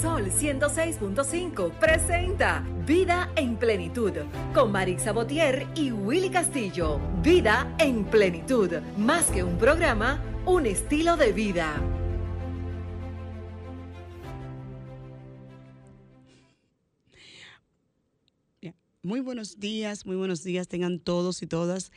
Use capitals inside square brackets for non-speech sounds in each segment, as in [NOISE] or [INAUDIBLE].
Sol 106.5 presenta Vida en Plenitud con Marix Botier y Willy Castillo. Vida en Plenitud, más que un programa, un estilo de vida. Muy buenos días, muy buenos días tengan todos y todas.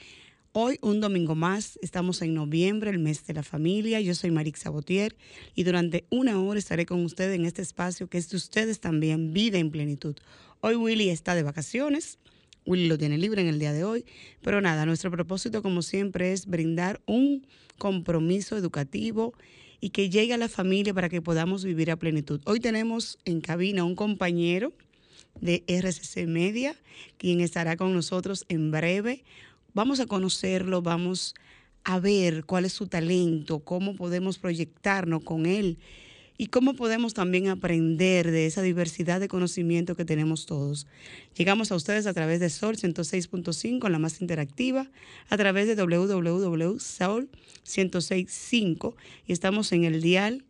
Hoy, un domingo más, estamos en noviembre, el mes de la familia. Yo soy Marix Sabotier y durante una hora estaré con ustedes en este espacio que es de ustedes también, Vida en Plenitud. Hoy Willy está de vacaciones, Willy lo tiene libre en el día de hoy, pero nada, nuestro propósito como siempre es brindar un compromiso educativo y que llegue a la familia para que podamos vivir a plenitud. Hoy tenemos en cabina un compañero de RCC Media, quien estará con nosotros en breve. Vamos a conocerlo, vamos a ver cuál es su talento, cómo podemos proyectarnos con él y cómo podemos también aprender de esa diversidad de conocimiento que tenemos todos. Llegamos a ustedes a través de Sol 106.5, la más interactiva, a través de www.sol 106.5 y estamos en el dial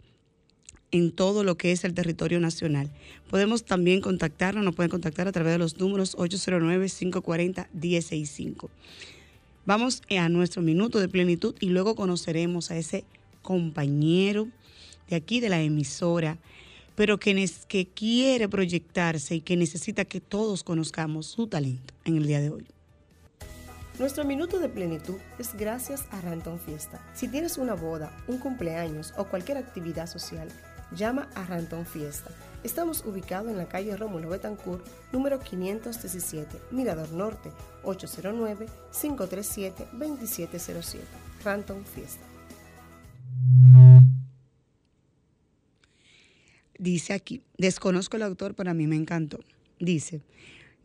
en todo lo que es el territorio nacional. Podemos también contactarnos, nos pueden contactar a través de los números 809-540-165. Vamos a nuestro minuto de plenitud y luego conoceremos a ese compañero de aquí de la emisora, pero que, que quiere proyectarse y que necesita que todos conozcamos su talento en el día de hoy. Nuestro minuto de plenitud es gracias a Ranton Fiesta. Si tienes una boda, un cumpleaños o cualquier actividad social, llama a Ranton Fiesta. Estamos ubicados en la calle Rómulo Betancourt, número 517, Mirador Norte, 809-537-2707. Ranton Fiesta. Dice aquí, desconozco el autor, pero a mí me encantó. Dice,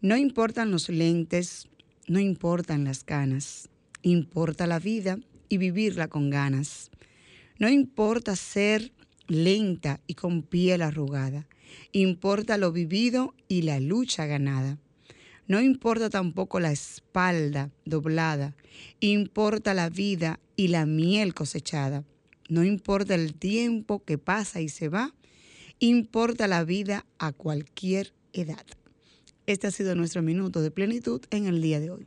no importan los lentes, no importan las canas, importa la vida y vivirla con ganas. No importa ser lenta y con piel arrugada. Importa lo vivido y la lucha ganada. No importa tampoco la espalda doblada. Importa la vida y la miel cosechada. No importa el tiempo que pasa y se va. Importa la vida a cualquier edad. Este ha sido nuestro minuto de plenitud en el día de hoy.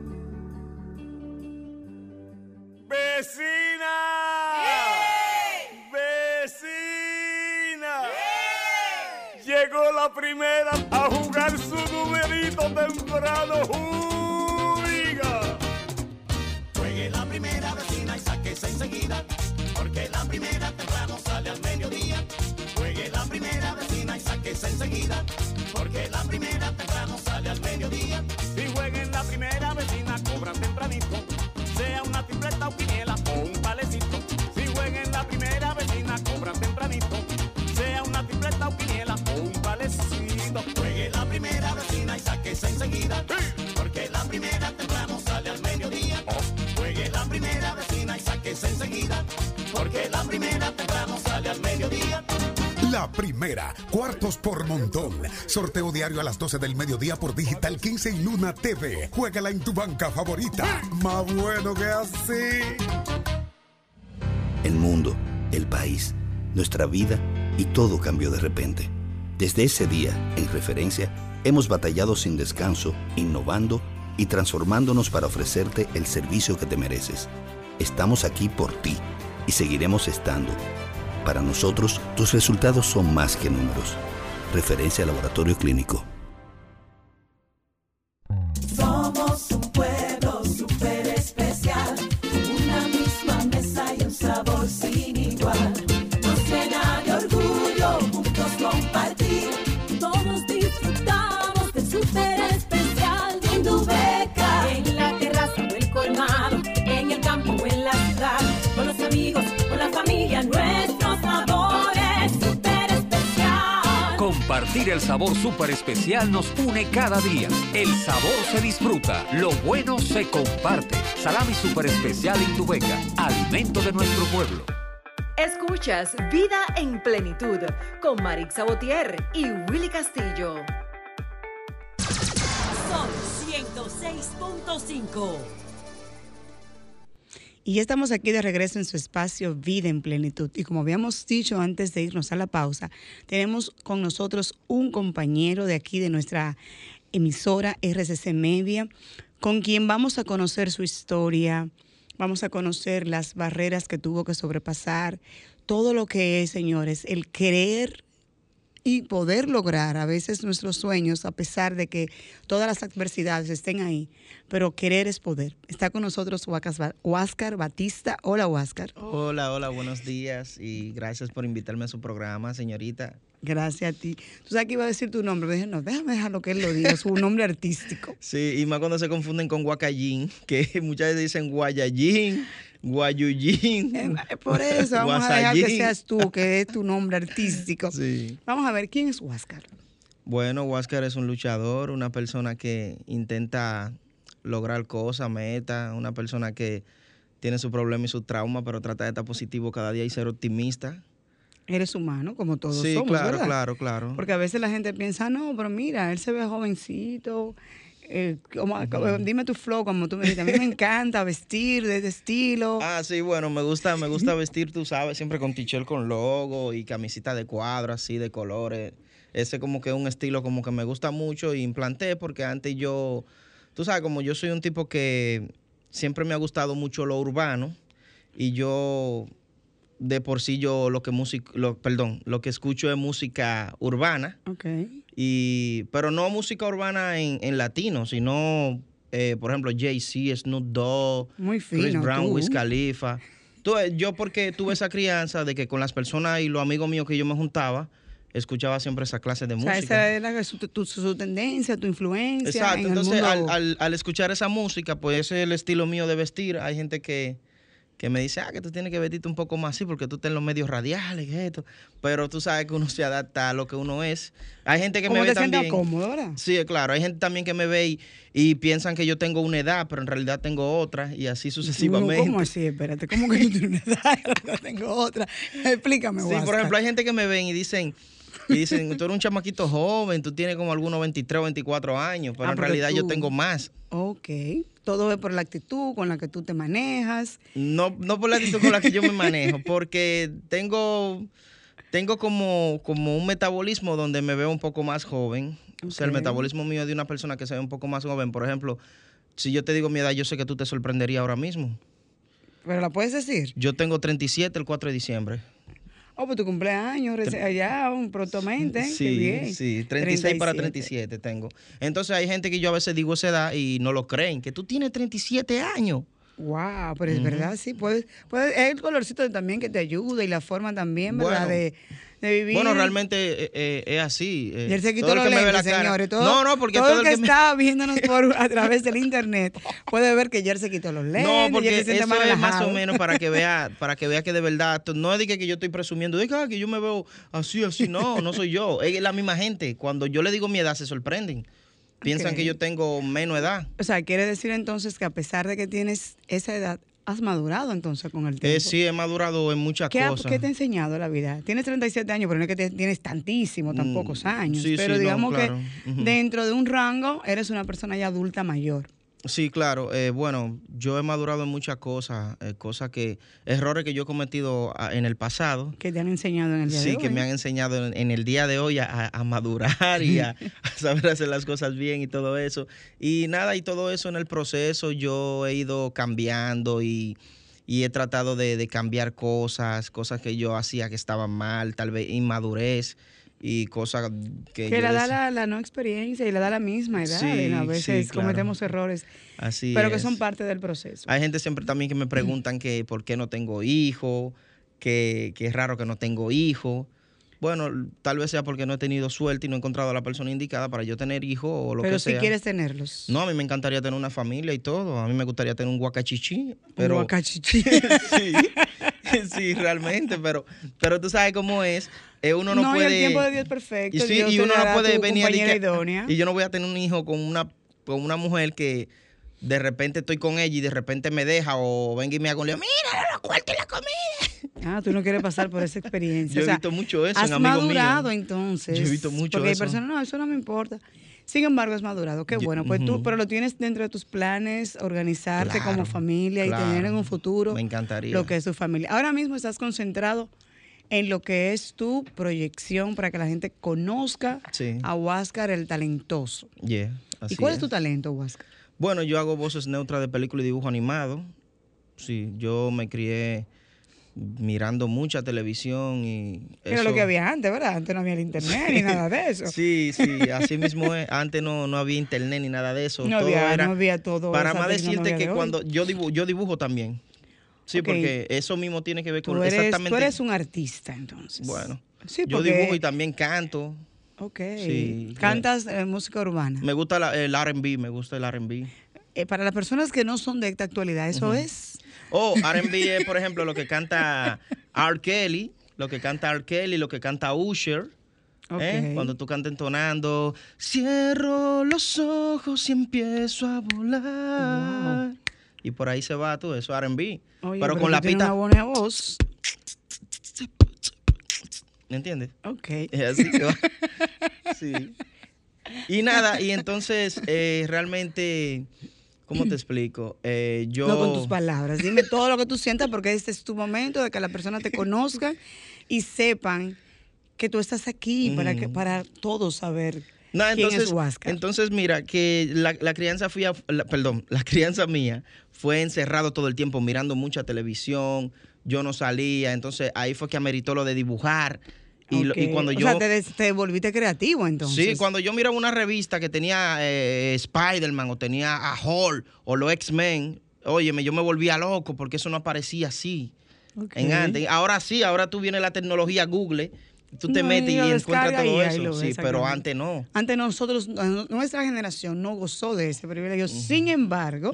Primera a jugar su numerito temprano. ¡Juiga! Juegue la primera vecina y sáquese enseguida, porque la primera temprano sale al mediodía. Juegue la primera vecina y sáquese enseguida, porque la primera temprano sale al mediodía. Primera, cuartos por montón. Sorteo diario a las 12 del mediodía por Digital 15 y Luna TV. Juégala en tu banca favorita. Más bueno que así. El mundo, el país, nuestra vida y todo cambió de repente. Desde ese día, en referencia, hemos batallado sin descanso, innovando y transformándonos para ofrecerte el servicio que te mereces. Estamos aquí por ti y seguiremos estando. Para nosotros, tus resultados son más que números. Referencia Laboratorio Clínico. Compartir el sabor súper especial nos une cada día. El sabor se disfruta, lo bueno se comparte. Salami súper especial Indubeca, alimento de nuestro pueblo. Escuchas Vida en Plenitud con Marix Sabotier y Willy Castillo. Son 106.5. Y ya estamos aquí de regreso en su espacio Vida en Plenitud. Y como habíamos dicho antes de irnos a la pausa, tenemos con nosotros un compañero de aquí de nuestra emisora RCC Media, con quien vamos a conocer su historia, vamos a conocer las barreras que tuvo que sobrepasar, todo lo que es, señores, el querer y poder lograr a veces nuestros sueños, a pesar de que todas las adversidades estén ahí, pero querer es poder. Está con nosotros Huáscar Batista. Hola, Huáscar. Hola, hola, buenos días y gracias por invitarme a su programa, señorita. Gracias a ti. Tú sabes que iba a decir tu nombre. Dije, no, déjame dejarlo que él lo diga, su nombre artístico. [LAUGHS] Sí, y más cuando se confunden con Guacayín, que [LAUGHS] muchas veces dicen Guayayín, Guayuyín. Eh, Por eso vamos a dejar que seas tú, que es tu nombre artístico. Sí. Vamos a ver, ¿quién es Huáscar? Bueno, Huáscar es un luchador, una persona que intenta lograr cosas, metas, una persona que tiene su problema y su trauma, pero trata de estar positivo cada día y ser optimista. Eres humano, como todos sí, somos, claro, ¿verdad? claro, claro. Porque a veces la gente piensa, no, pero mira, él se ve jovencito. Eh, como- como- dime tu flow, como tú me dices. A mí me [LAUGHS] encanta vestir de este estilo. Ah, sí, bueno, me gusta, me gusta vestir, tú sabes, siempre con t-shirt con logo y camisita de cuadro, así, de colores. Ese como que es un estilo como que me gusta mucho y implanté porque antes yo, tú sabes, como yo soy un tipo que siempre me ha gustado mucho lo urbano y yo de por sí yo lo que música, lo, perdón, lo que escucho es música urbana. Ok. Y, pero no música urbana en, en latino, sino, eh, por ejemplo, Jay-Z, Snoop Dogg, Muy Chris Brown, tú. Wiz Khalifa. Tú, eh, yo porque tuve esa crianza de que con las personas y los amigos míos que yo me juntaba, escuchaba siempre esa clase de O sea, música. esa era su, tu- su tendencia, tu influencia. Exacto, en el entonces al- al escuchar esa música, pues ese es el estilo mío de vestir. Hay gente que, que me dice, ah, que tú tienes que vestirte un poco más así porque tú estás en los medios radiales y esto. Pero tú sabes que uno se adapta a lo que uno es. Hay gente que ¿Cómo me ve te también. cómodo, verdad? Sí, claro. Hay gente también que me ve y, y piensan que yo tengo una edad, pero en realidad tengo otra y así sucesivamente. ¿Cómo así? Espérate, ¿cómo que tú tienes una edad? [LAUGHS] Yo tengo otra. Explícame, Sí, por ejemplo, hay gente que me ven y dicen, y dicen, tú eres un chamaquito joven, tú tienes como algunos 23 o 24 años, pero Ah, en realidad yo tengo más. Ok. Todo es por la actitud con la que tú te manejas. No, no por la actitud con la que yo me manejo, [LAUGHS] porque tengo, tengo como, como un metabolismo donde me veo un poco más joven. O sea, el metabolismo mío es de una persona que se ve un poco más joven. Por ejemplo, si yo te digo mi edad, yo sé que tú te sorprenderías ahora mismo. ¿Pero la puedes decir? Yo tengo 37 el 4 de diciembre. Oh, pues tu cumpleaños, allá, prontamente. Sí, Qué bien. sí, 36 para 37. 37 tengo. Entonces hay gente que yo a veces digo esa edad y no lo creen, que tú tienes 37 años. Wow, pero es verdad, sí. Puede, puede, es el colorcito también que te ayuda y la forma también, ¿verdad? Bueno. de, de vivir. Bueno, realmente eh, eh, es así. eh, Y él se quitó el los que lentes, señores. Todo, no, no, porque todo, todo el que, me- está viéndonos por, a través del internet [LAUGHS] puede ver que Jer se quitó los lentes. No, porque se eso más es más o menos para que [LAUGHS] vea, para que vea que de verdad, no es de que, que yo estoy presumiendo, de que, ah, que yo me veo así, así, no, no soy yo, [LAUGHS] es la misma gente. Cuando yo le digo mi edad se sorprenden, piensan Ok. que yo tengo menos edad. O sea, quiere decir entonces que a pesar de que tienes esa edad, has madurado entonces con el tiempo. Eh, sí, he madurado en muchas ¿Qué, ha- cosas. qué te ha enseñado la vida? Tienes 37 años, pero no es que te- tienes tantísimo, tan Mm, pocos años. sí, pero sí, no, digamos claro. que dentro de un rango eres una persona ya adulta mayor. Sí, claro. eh, bueno, yo he madurado en muchas cosas, eh, cosas que, errores que yo he cometido ah, en el pasado. Que te han enseñado en el día de Sí, hoy. que me han enseñado en, en el día de hoy a, a madurar y a, [LAUGHS] a saber hacer las cosas bien y todo eso. Y nada, y todo eso en el proceso yo he ido cambiando y, y he tratado de, de cambiar cosas, cosas que yo hacía que estaban mal, tal vez inmadurez. Y cosas que, Que le da la, la no experiencia y le da la misma edad. Sí, a sí, veces claro. cometemos errores, Así pero que son parte del proceso. Hay gente siempre también que me preguntan que [CLEARS THROAT] por qué no tengo hijo, que, que es raro que no tengo hijo. Bueno, tal vez sea porque no he tenido suerte y no he encontrado a la persona indicada para yo tener hijo o lo pero que si sea. quieres tenerlos. No, a mí me encantaría tener una familia y todo. A mí me gustaría tener un guacachichi. Pero... Un guacachichi. [LAUGHS] sí, [LAUGHS] sí, realmente, pero, pero tú sabes cómo es. eh, uno no, No, y puede. el tiempo de Dios perfecto, Y, sí, Dios y te uno no puede venir a que-. Y yo no voy a tener un hijo con una, con una mujer que de repente estoy con ella y de repente me deja o venga y me haga un lío. Mira, los cuartos y la comida. Ah, tú no quieres pasar por esa experiencia. [LAUGHS] Yo he O sea, visto mucho eso en Has míos. madurado entonces. Yo he visto mucho Porque eso. hay personas, no, eso no me importa. Sin embargo, has madurado. Qué bueno. Pues tú, pero lo tienes dentro de tus planes, organizarte como Claro, familia y tener en un futuro Me encantaría. lo que es tu familia. Ahora mismo estás concentrado en lo que es tu proyección para que la gente conozca Sí. a Huáscar el talentoso. Yeah, así ¿Y cuál es. es tu talento, Huáscar? Bueno, yo hago voces neutras de película y dibujo animado. Sí, yo me crié mirando mucha televisión y Que Era lo eso- que había antes, ¿verdad? Antes no había el internet ni nada de eso. [LAUGHS] Sí, sí, así mismo es. Antes no, no había internet ni nada de eso. No todo había- era, no había todo Para más decirte que de cuando yo dibujo, yo dibujo también. Sí, porque eso mismo tiene que ver con Tú eres, exactamente. tú eres un artista, entonces. Bueno, Sí, yo dibujo y también canto. Ok. Sí. Cantas eh, música urbana. Me gusta la- el R&B, me gusta el R&B. Eh, para las personas que no son de esta actualidad, eso es. O R&B es, por ejemplo, lo que canta R. Kelly, lo que canta R. Kelly, lo que canta Usher. ¿eh? Cuando tú cantas entonando, cierro los ojos y empiezo a volar. Y por ahí se va todo eso, R&B. Pero, pero con la pita, una buena voz. ¿me entiendes? Ok. Es así va. Sí. Y nada, y entonces eh, realmente, ¿cómo te [CLEARS THROAT] explico? Eh, yo... No con tus palabras. Dime todo lo que tú sientas porque este es tu momento de que la persona te conozca y sepan que tú estás aquí para que para todos saber No, quién entonces, es Huáscar. entonces mira, que la, la crianza fui a- la- perdón, [LAUGHS] la crianza mía fue encerrado todo el tiempo mirando mucha televisión, yo no salía, entonces ahí fue que ameritó lo de dibujar. Y, cuando o yo... sea, te, volviste creativo entonces. Sí, cuando yo miraba una revista que tenía eh, Spider-Man o tenía a Hulk o los X-Men, óyeme, yo me volvía loco porque eso no aparecía así en antes. Ahora sí, ahora tú vienes la tecnología Google, tú te No, metes y y encuentras todo y eso. Sí, pero antes no. Antes nosotros, no- nuestra generación no gozó de ese privilegio. Sin embargo,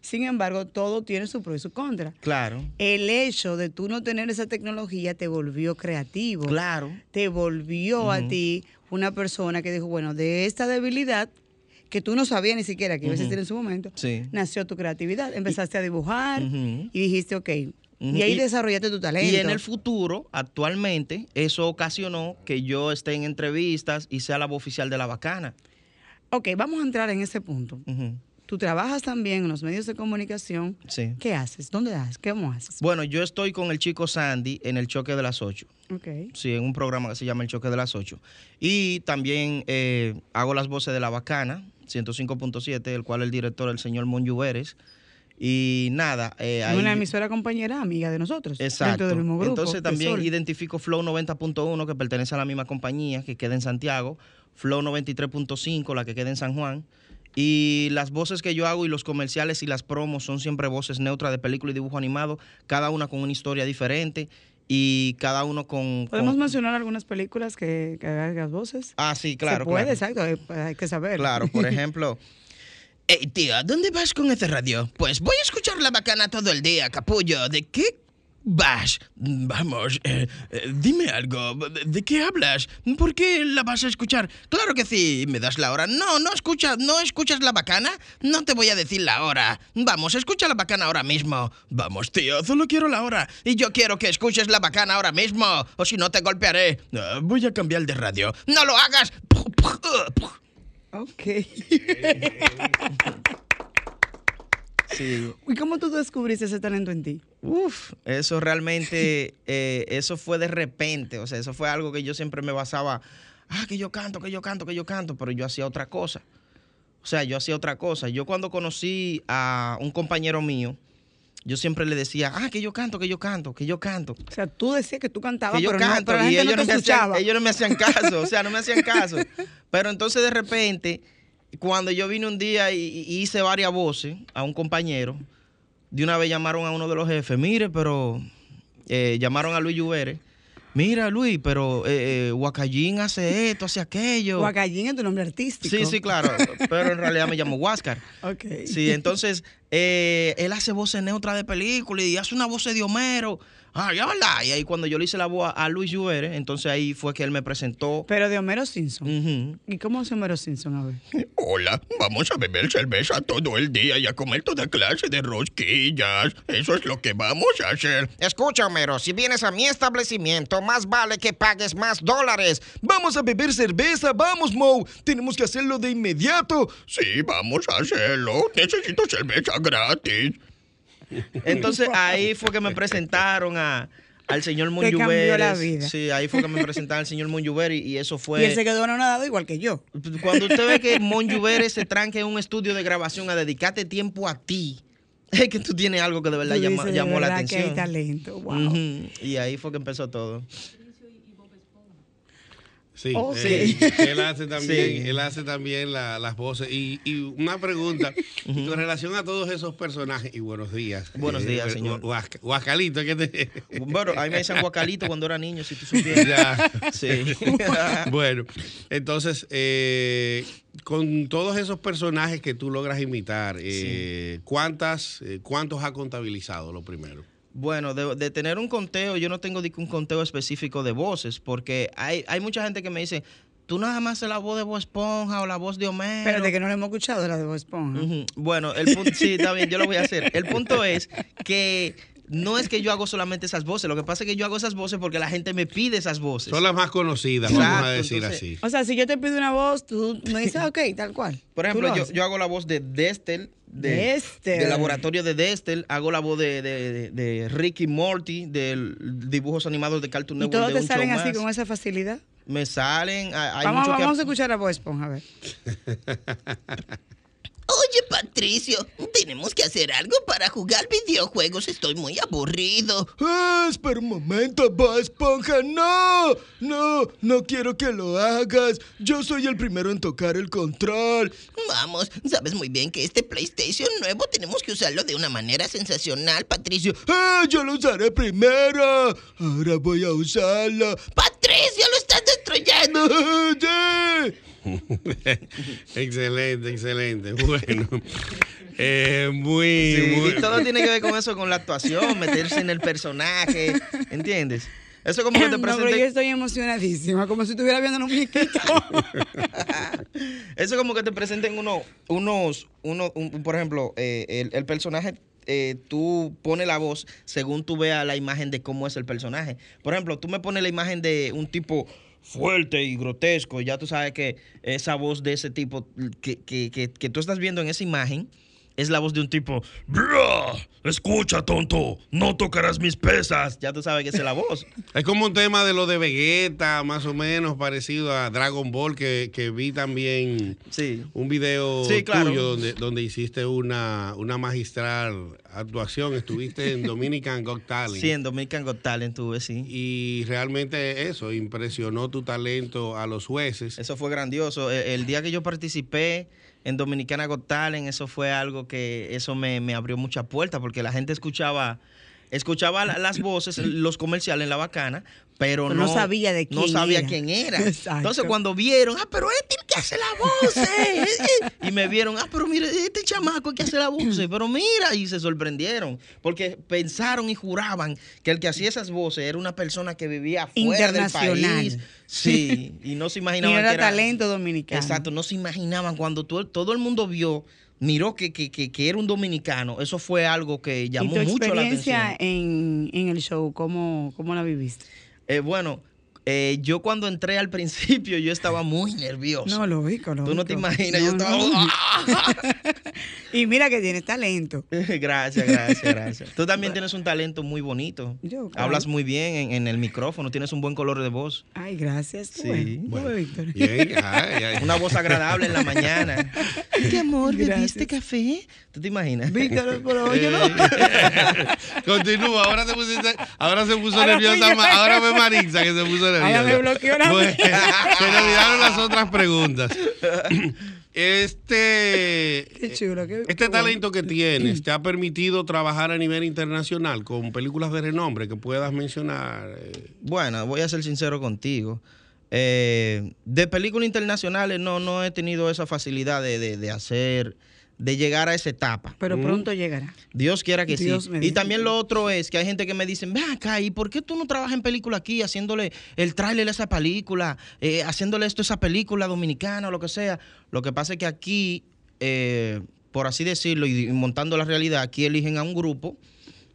sin embargo, todo tiene su pro y su contra. Claro. El hecho de tú no tener esa tecnología te volvió creativo. Claro. Te volvió a ti una persona que dijo, bueno, de esta debilidad que tú no sabías ni siquiera que iba a existir en su momento, Sí. nació tu creatividad. Empezaste a dibujar y dijiste, ok. Y ahí Y- desarrollaste tu talento. Y en el futuro, actualmente, eso ocasionó que yo esté en entrevistas y sea la voz oficial de la bacana. Ok, vamos a entrar en ese punto. Tú trabajas también en los medios de comunicación. Sí. ¿Qué haces? ¿Dónde haces? ¿Cómo haces? Bueno, yo estoy con el chico Sandy en el choque de las 8. Ok. Sí, en un programa que se llama El Choque de las 8. Y también eh, hago las voces de La Bacana, 105.7, el cual el director el señor Monju Vélez. Y nada, eh, ahí- una emisora compañera, amiga de nosotros. Exacto. Del mismo grupo. Entonces también identifico Flow 90.1, que pertenece a la misma compañía, que queda en Santiago. Flow 93.5, la que queda en San Juan. Y las voces que yo hago y los comerciales y las promos son siempre voces neutras de película y dibujo animado, cada una con una historia diferente y cada uno con... ¿Podemos con- mencionar algunas películas que, que hagas voces? Ah, sí, claro. Se puede, claro. exacto. Hay que saber. Claro, por [LAUGHS] ejemplo. Hey, tío, ¿dónde vas con ese radio? Pues voy a escuchar la bacana todo el día, capullo. ¿De qué vas? Vamos, eh, eh, dime algo. ¿De, qué hablas? ¿Por qué la vas a escuchar? Claro que sí. ¿Me das la hora? No, no escuchas, no escuchas la bacana. No te voy a decir la hora. Vamos, escucha la bacana ahora mismo. Vamos, tío, solo quiero la hora. Y yo quiero que escuches la bacana ahora mismo. O si no, te golpearé. Ah, voy a cambiar de radio. ¡No lo hagas! Ok. Sí. ¿Y cómo tú descubriste ese talento en ti? Uf, eso realmente, eh, eso fue de repente, o sea, eso fue algo que yo siempre me basaba, ah, que yo canto, que yo canto, que yo canto, pero yo hacía otra cosa. O sea, yo hacía otra cosa. Yo cuando conocí a un compañero mío, yo siempre le decía, ah, que yo canto, que yo canto, que yo canto. O sea, tú decías que tú cantabas, Que yo pero, no, canto, pero la y gente no ellos te no, me hacían, ellos no me hacían caso, o sea, no me hacían caso. [LAUGHS] Pero entonces de repente, cuando yo vine un día y, y hice varias voces a un compañero, de una vez llamaron a uno de los jefes, mire, pero eh, llamaron a Luis Lluvere. Mira, Luis, pero eh, eh, Huacallín hace esto, hace aquello. Guacallín es tu nombre artístico. Sí, sí, claro, pero en realidad me llamo Huáscar. [LAUGHS] Ok. Sí, entonces eh, él hace voces neutras de película y hace una voz de Homero. Ah, ya verdad. Y ahí cuando yo le hice la voz a, a Luis Lluvere, entonces ahí fue que él me presentó. Pero de Homero Simpson. ¿Y cómo hace Homero Simpson? A ver. Hola, vamos a beber cerveza todo el día y a comer toda clase de rosquillas. Eso es lo que vamos a hacer. Escucha, Homero, si vienes a mi establecimiento, más vale que pagues más dólares. Vamos a beber cerveza, vamos, Mo. Tenemos que hacerlo de inmediato. Sí, vamos a hacerlo. Necesito cerveza gratis. Entonces ahí fue que me presentaron a, al señor vida. Sí, ahí fue que me presentaron al señor Monlluveres y, y eso fue. Y él se quedó anonadado igual que yo. Cuando usted ve que Monlluveres se tranque en un estudio de grabación a dedicarte tiempo a ti, [LAUGHS] es que tú tienes algo que de verdad Tú llama- dices, de llamó la verdad que hay atención. talento, wow. Y ahí fue que empezó todo. Sí, Oh, eh, sí. él hace [LAUGHS] también, Sí. él hace también la- las voces. Y, y una pregunta, [LAUGHS] y con relación a todos esos personajes, y buenos días. Buenos días, eh, señor. Huascalito, ¿qué te...? Bueno, a mí me decían guacalito cuando era niño, si tú supieras. Ya. [LAUGHS] Sí. bueno, entonces, eh, con todos esos personajes que tú logras imitar, eh, ¿cuántas, eh, ¿cuántos ha contabilizado lo primero? Bueno, de, de tener un conteo, yo no tengo un conteo específico de voces, porque hay, hay mucha gente que me dice, tú nada más la voz de Bob Esponja o la voz de Homero. Pero de que no lo hemos escuchado la de Bob Esponja. Bueno, el punto, sí, está bien, yo lo voy a hacer. El punto es que no es que yo hago solamente esas voces, lo que pasa es que yo hago esas voces porque la gente me pide esas voces. Son las más conocidas, vamos a decir entonces- así. O sea, si yo te pido una voz, tú me dices, [LAUGHS] ok, tal cual. Por ejemplo, lo yo, hago la voz de Destel, de, Destel. del laboratorio de Destel, hago la voz de, de, de- de Ricky Morty, del dibujos animados de Cartoon ¿Y Network. todos de te salen así más. con esa facilidad? Me salen, hay, Vamos, mucho que- vamos a escuchar a Bob Esponja, a ver. [LAUGHS] Oye, Patricio, tenemos que hacer algo para jugar videojuegos. Estoy muy aburrido. Espera un momento, Bob Esponja. No, no, no quiero que lo hagas. Yo soy el primero en tocar el control. Vamos, sabes muy bien que este PlayStation nuevo tenemos que usarlo de una manera sensacional, Patricio. Ah, yo lo usaré primero. Ahora voy a usarlo. ¡Patricio, lo estás destruyendo! [LAUGHS] Sí. [LAUGHS] excelente, excelente. [LAUGHS] Bueno, [LAUGHS] eh, muy, Sí, muy. y todo tiene que ver con eso, con la actuación, meterse en el personaje, ¿entiendes? Eso como que te No, pero yo estoy emocionadísima, como si estuviera viendo un muñequito. eso como que te presenten uno, unos, uno, un- por ejemplo, eh, el, el personaje, eh, tú pones la voz según tú veas la imagen de cómo es el personaje. Por ejemplo, tú me pones la imagen de un tipo fuerte y grotesco, ya tú sabes que esa voz de ese tipo que, que, que, que tú estás viendo en esa imagen es la voz de un tipo, escucha, tonto. No tocarás mis pesas. ya tú sabes que esa es la voz. [LAUGHS] Es como un tema de lo de Vegeta, más o menos parecido a Dragon Ball, que, que vi también Sí. un video Sí, claro. tuyo donde, donde hiciste una, una magistral actuación. Estuviste en [LAUGHS] Dominican Got Talent. Sí, en Dominican Got Talent tuve, sí. Y realmente eso impresionó tu talento a los jueces. Eso fue grandioso. E- El día que yo participé en Dominicana Got Talent, eso fue algo que eso me, me abrió muchas puertas porque la gente escuchaba escuchaba la- las voces, los comerciales en la bacana, pero, Pero no, no sabía de no quién sabía era. quién era. Exacto. Entonces cuando vieron, ah, pero este es el que hace la voz, eh, eh", y me vieron, ah, pero mira, este chamaco es que hace la voz, eh, pero mira, y se sorprendieron, porque pensaron y juraban que el que hacía esas voces era una persona que vivía fuera del país. Sí, y no se y imaginaban no era que era talento dominicano. Exacto, no se imaginaban cuando todo, todo el mundo vio, miró que, que, que, que era un dominicano. Eso fue algo que ¿Y llamó tu mucho la experiencia atención. en, en el show, cómo, cómo la viviste? Eh, bueno, eh, yo cuando entré al principio yo estaba muy nervioso. No, lógico, lógico. Tú no te imaginas, yo No, estaba... no. [LAUGHS] Y mira que tienes talento. [LAUGHS] gracias, gracias, gracias. Tú también tienes un talento muy bonito. Yo, claro. Hablas muy bien en, en el micrófono, tienes un buen color de voz. Ay, gracias. Tú Sí. Bueno. Víctor. Bien, ay, ay. Una voz agradable en la mañana. [LAUGHS] ¿Qué amor, Gracias. bebiste café? ¿Tú te imaginas? Víctor, pero oye, no. Continúa, ahora se, pusiste- ahora se puso Ahora nerviosa. Ahora fue Marixa que se puso Ahora me bloqueó la [LAUGHS] Bueno, mía. se le olvidaron las otras preguntas. Este, Qué chulo. Qué, este qué bueno. talento que tienes te ha permitido trabajar a nivel internacional con películas de renombre que puedas mencionar. eh, Bueno, voy a ser sincero contigo. Eh, de películas internacionales no, no he tenido esa facilidad de, de- de hacer, de llegar a esa etapa. Pero pronto llegará. Dios quiera que Dios sí. Y también lo otro es que hay gente que me dice, ven acá, ¿y por qué tú no trabajas en película aquí haciéndole el tráiler a esa película, eh, haciéndole esto a esa película dominicana o lo que sea? Lo que pasa es que aquí, eh, por así decirlo, y, montando la realidad, aquí eligen a un grupo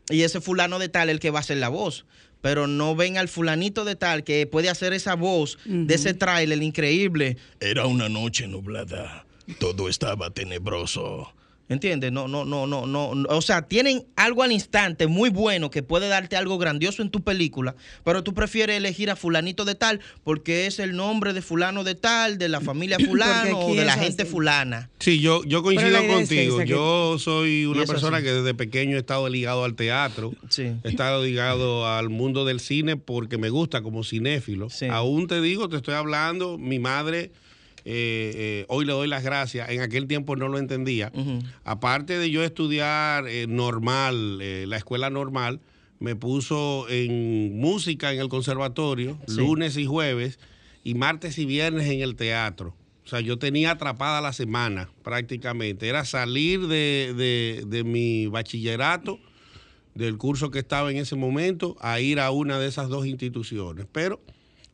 y ese fulano de tal es el que va a hacer la voz. Pero no ven al fulanito de tal que puede hacer esa voz de ese tráiler increíble. Era una noche nublada. Todo estaba tenebroso. ¿Entiendes? No, no, no, no, no. O sea, tienen algo al instante muy bueno que puede darte algo grandioso en tu película, pero tú prefieres elegir a fulanito de tal porque es el nombre de fulano de tal, de la familia [CLEARS THROAT] fulano o de la gente así. fulana. Sí, yo, yo coincido contigo. Yo soy una persona que desde pequeño he estado ligado al teatro. Sí. He estado ligado al mundo del cine porque me gusta como cinéfilo. Sí. Aún te digo, te estoy hablando, mi madre, eh, eh, hoy le doy las gracias, en aquel tiempo no lo entendía. Aparte de yo estudiar eh, normal, eh, la escuela normal, me puso en música en el conservatorio, Sí. lunes y jueves, y martes y viernes en el teatro. O sea, yo tenía atrapada la semana prácticamente. Era salir de, de- de mi bachillerato, del curso que estaba en ese momento, a ir a una de esas dos instituciones. Pero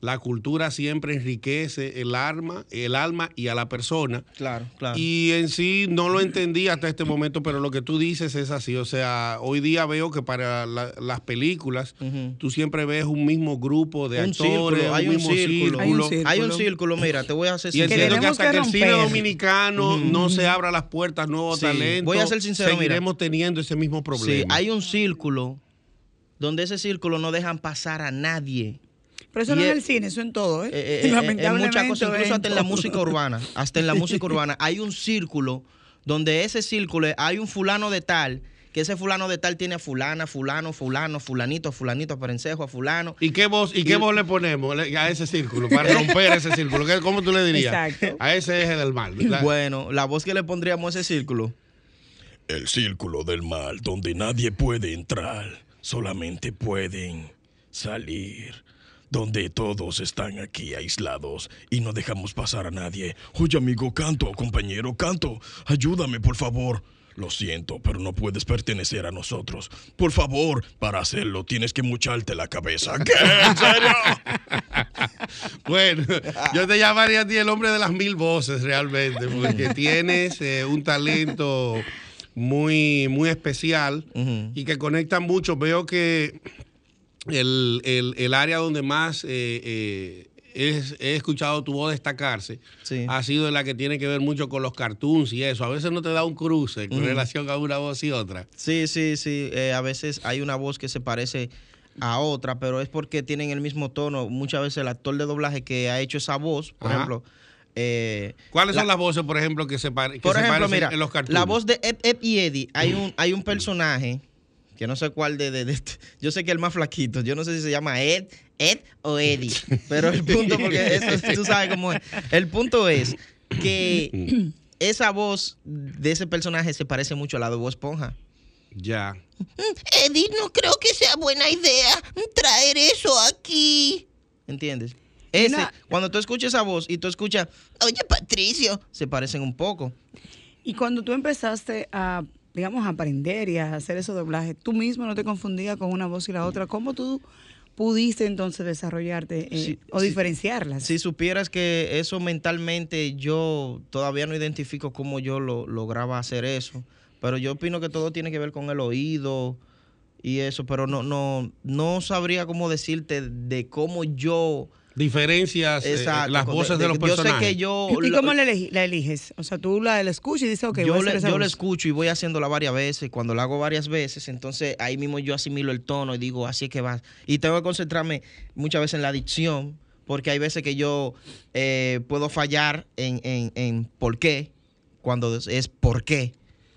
la cultura siempre enriquece el alma, el alma y a la persona. Claro, claro. Y en sí no lo entendí hasta este momento, pero lo que tú dices es así. O sea, hoy día veo que para la- las películas tú siempre ves un mismo grupo de un actores, círculo, hay un mismo círculo. Hay un círculo. Hay un círculo, mira, te voy a hacer Y sincero. entiendo que hasta que que, el cine dominicano no se abra las puertas a nuevos Sí, talentos, voy a ser sincero, mira. seguiremos teniendo ese mismo problema. Sí, hay un círculo donde ese círculo no dejan pasar a nadie. Pero eso Y no es es- el cine, eso en todo, ¿eh? Eh, eh, [LAUGHS] eh, en Lamentablemente. muchas cosas, incluso hasta en la música urbana, hasta en la [LAUGHS] música urbana, hay un círculo donde ese círculo hay un fulano de tal, que ese fulano de tal tiene a fulana, fulano, fulano, fulanito, fulanito, perencejo, a fulano. ¿Y qué voz, y qué Y- voz le ponemos a ese círculo para romper ese [LAUGHS] círculo? ¿Qué- ¿Cómo tú le dirías? Exacto. A ese eje del mal. ¿verdad? Bueno, la voz que le pondríamos a ese círculo. El círculo del mal donde nadie puede entrar, solamente pueden salir. Donde todos están aquí aislados y no dejamos pasar a nadie. Oye amigo, canto, compañero, canto. Ayúdame, por favor. Lo siento, pero no puedes pertenecer a nosotros. Por favor, para hacerlo tienes que mucharte la cabeza. ¿Qué? ¿En serio? [LAUGHS] Bueno, yo te llamaría a ti el hombre de las mil voces realmente, porque [LAUGHS] tienes eh, un talento muy, muy especial y que conecta mucho. Veo que el, el- el área donde más eh, eh, he escuchado tu voz destacarse Sí. ha sido la que tiene que ver mucho con los cartoons y eso. A veces no te da un cruce con relación a una voz y otra. Sí, sí, sí. eh, a veces hay una voz que se parece a otra, pero es porque tienen el mismo tono. Muchas veces el actor de doblaje que ha hecho esa voz, por Ajá. ejemplo. eh, ¿Cuáles son la- las voces, por ejemplo, que se, pare- que Por se ejemplo, parecen mira, en los cartoons? la voz de Ed, Ed y Eddie, hay un, hay un personaje, que no sé cuál de, de- de- yo sé que el más flaquito, yo no sé si se llama Ed, Ed o Eddie, pero el punto, porque eso tú sabes cómo es, el punto es que [CLEARS THROAT] esa voz de ese personaje se parece mucho a la de Bob Esponja. Ya. Eddie, no creo que sea buena idea traer eso aquí. ¿Entiendes? Ese, cuando tú escuchas esa voz y tú escuchas, Oye, Patricio, se parecen un poco. Y cuando tú empezaste a, digamos, aprender y a hacer esos doblajes, tú mismo no te confundías con una voz y la otra. ¿Cómo tú pudiste entonces desarrollarte eh, o diferenciarlas? Si supieras que eso mentalmente yo todavía no identifico cómo yo lo lograba hacer eso, pero yo opino que todo tiene que ver con el oído y eso, pero no no no sabría cómo decirte de cómo yo diferencias eh, las voces de- de, los yo sé personajes. que yo- ¿Y lo- cómo la, elegi- la eliges? O sea, tú la, la escuchas y dices, ok, voy a yo hacer le, esa yo le voz. escucho y voy haciéndola varias veces. Cuando la hago varias veces, entonces ahí mismo yo asimilo el tono y digo, así es que va. Y tengo que concentrarme muchas veces en la dicción, porque hay veces que yo eh, puedo fallar en, en, en por qué, cuando es- por qué.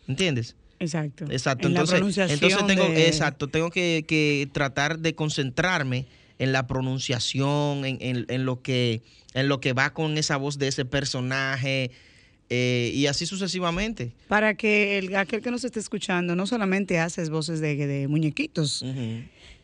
¿Entiendes? Exacto. Exacto. En la entonces, pronunciación entonces tengo, de- exacto, tengo que, que tratar de concentrarme en la pronunciación, en, en- en lo que, en lo que va con esa voz de ese personaje, eh, y así sucesivamente. Para que el, aquel que nos esté escuchando no solamente haces voces de, de muñequitos.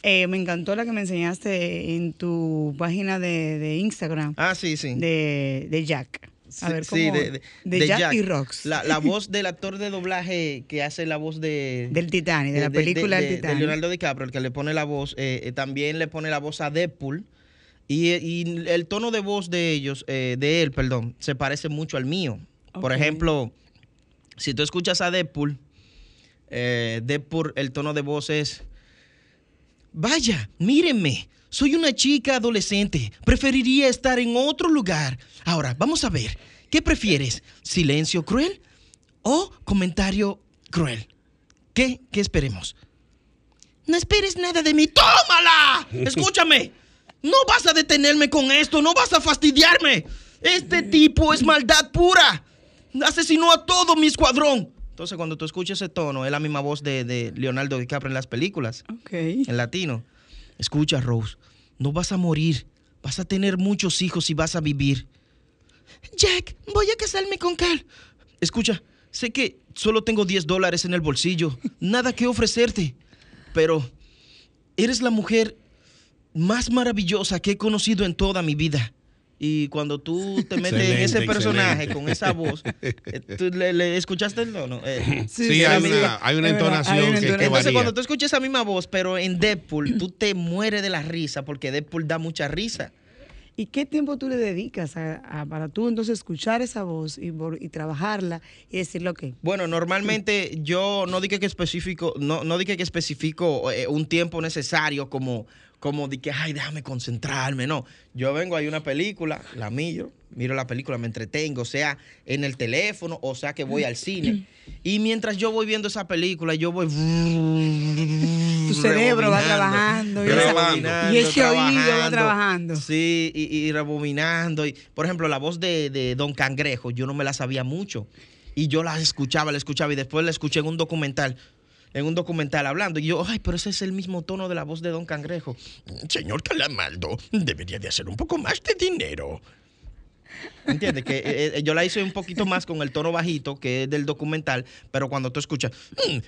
Eh, me encantó la que me enseñaste en tu página de, de Instagram. Ah, sí, sí. De, de Jack. A ver, Sí, ¿cómo? de, de- de de Jack, y Rox. La, la voz del actor de doblaje que hace la voz de... Del Titanic, de la película de, del de Titanic. Leonardo DiCaprio, el que le pone la voz, eh, eh, también le pone la voz a Deadpool. Y, y el tono de voz de ellos, eh, de él, perdón, se parece mucho al mío. Por ejemplo, si tú escuchas a Deadpool, eh, Deadpool, el tono de voz es... Vaya, mírenme. Soy una chica adolescente. Preferiría estar en otro lugar. Ahora, vamos a ver. ¿Qué prefieres? ¿Silencio cruel o comentario cruel? ¿Qué? ¿Qué esperemos? No esperes nada de mí. ¡Tómala! [LAUGHS] Escúchame. No vas a detenerme con esto. No vas a fastidiarme. Este tipo es maldad pura. Asesinó a todo mi escuadrón. Entonces, cuando tú escuchas ese tono, es la misma voz de, de Leonardo DiCaprio en las películas. En latino. Escucha, Rose. No vas a morir. Vas a tener muchos hijos y vas a vivir. Jack, voy a casarme con Carl. Escucha, sé que solo tengo 10 dólares en el bolsillo. Nada que ofrecerte. Pero eres la mujer más maravillosa que he conocido en toda mi vida. Y cuando tú te metes en ese personaje excelente. con esa voz, eh, ¿tú le, le escuchaste el tono? Eh, Sí, Sí, hay una- hay una Es verdad, entonación que- que Entonces, varía. cuando tú escuchas esa misma voz, pero en Deadpool, tú te mueres de la risa porque Deadpool da mucha risa. ¿Y qué tiempo tú le dedicas a, a- para tú entonces escuchar esa voz y trabajarla y decir lo que? Bueno, normalmente yo no dije que específico, no, no dije que especifico eh, un tiempo necesario como, como de que, ay, déjame concentrarme. No, yo vengo, hay una película, la miro, miro la película, me entretengo, sea en el teléfono o sea que voy al cine. [CLEARS THROAT] Y mientras yo voy viendo esa película, yo voy... Tu [LAUGHS] cerebro va trabajando y, Rebobinando, y ese oído va trabajando. Sí, y, y rebominando. Y, por ejemplo, la voz de, de Don Cangrejo, yo no me la sabía mucho. Y yo la escuchaba, la escuchaba y después la escuché en un documental. En un documental hablando. Y yo, ay, pero ese es el mismo tono de la voz de Don Cangrejo. Señor Calamaldo, debería de hacer un poco más de dinero. ¿Entiendes? Que eh, eh, yo la hice un poquito más con el tono bajito, que es del documental, pero cuando tú escuchas,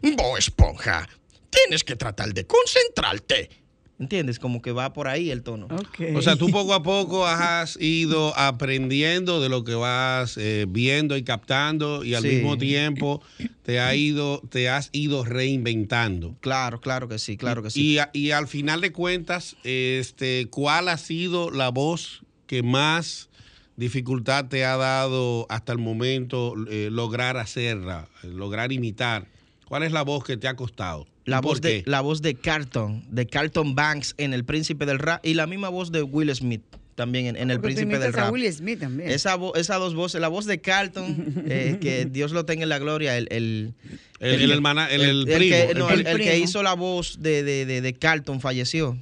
Mm, Bo Esponja, tienes que tratar de concentrarte. ¿Entiendes? Como que va por ahí el tono. O sea, tú poco a poco has ido aprendiendo de lo que vas eh, viendo y captando y al Sí. mismo tiempo te, ha ido, te has ido reinventando. Claro, claro que sí, claro que sí. Y, al final de cuentas, este, ¿cuál ha sido la voz que más dificultad te ha dado hasta el momento eh, lograr hacerla, lograr imitar? ¿Cuál es la voz que te ha costado? La ¿Y por voz, de, la voz de Carlton, de Carlton Banks en El Príncipe del Rap y la misma voz de Will Smith también en, en El Porque Príncipe del Rap. Will Smith también. Esa esas dos voces, la voz de Carlton, [LAUGHS] eh, que Dios lo tenga en la gloria, el... El, El- el hermana- el- el primo, que, el no, primo. el- el que hizo la voz de, de, de, de Carlton falleció.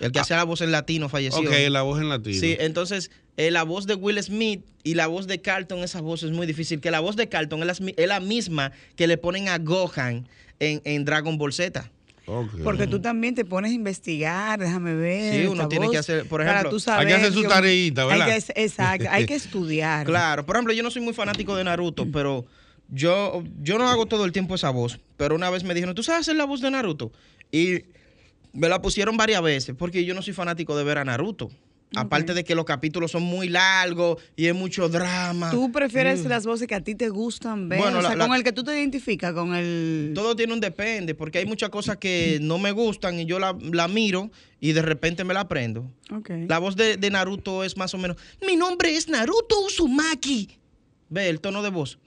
El que hacía la voz en latino falleció. Ok, la voz en latino. Sí, entonces eh, la voz de Will Smith y la voz de Carlton, esa voz es muy difícil. Que la voz de Carlton es la, es la misma que le ponen a Gohan en, en Dragon Ball Z. Porque tú también te pones a investigar, déjame ver. Sí, uno tiene que hacer, por para ejemplo, tú saber que- hay que- exacto, hay que [LAUGHS] estudiar. Claro, por ejemplo, yo no soy muy fanático de Naruto, pero yo, yo no hago todo el tiempo esa voz. Pero una vez me dijeron, ¿tú sabes hacer la voz de Naruto? Y me la pusieron varias veces, porque yo no soy fanático de ver a Naruto. Aparte de que los capítulos son muy largos y es mucho drama. ¿Tú prefieres Mm. las voces que a ti te gustan ver? Bueno, o sea, la- con el que tú te identificas, con el... Todo tiene un depende, porque hay muchas cosas que no me gustan y yo la, la miro y de repente me la aprendo. Ok. La voz de, de Naruto es más o menos, mi nombre es Naruto Uzumaki. Ve el tono de voz.